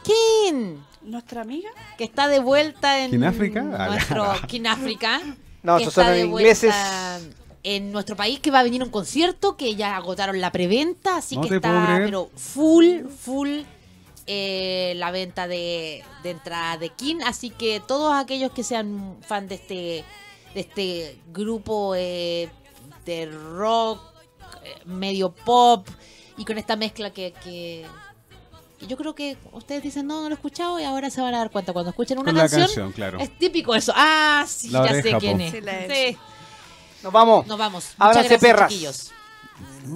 ¿Quién? ¿Nuestra amiga? Que está de vuelta en ¿Kin África? Ah, nuestro no. Esos son de ingleses. En nuestro país que va a venir un concierto que ya agotaron la preventa, así No que está pero full, full eh, la venta de, de entrada de Kin, así que todos aquellos que sean fan de este de este grupo eh, de rock eh, medio pop y con esta mezcla que, que, que yo creo que ustedes dicen no, no lo he escuchado y ahora se van a dar cuenta cuando escuchen una Con la canción, canción, claro. es típico eso. Ah, sí, La ya sé quién po. es. Sí. Sí, Nos vamos. nos vamos. Ábranse, perras. chiquillos.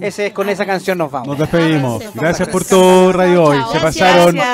Ese, con esa canción nos vamos. Nos despedimos. Gracias por todo, Radio Hoy. Se pasaron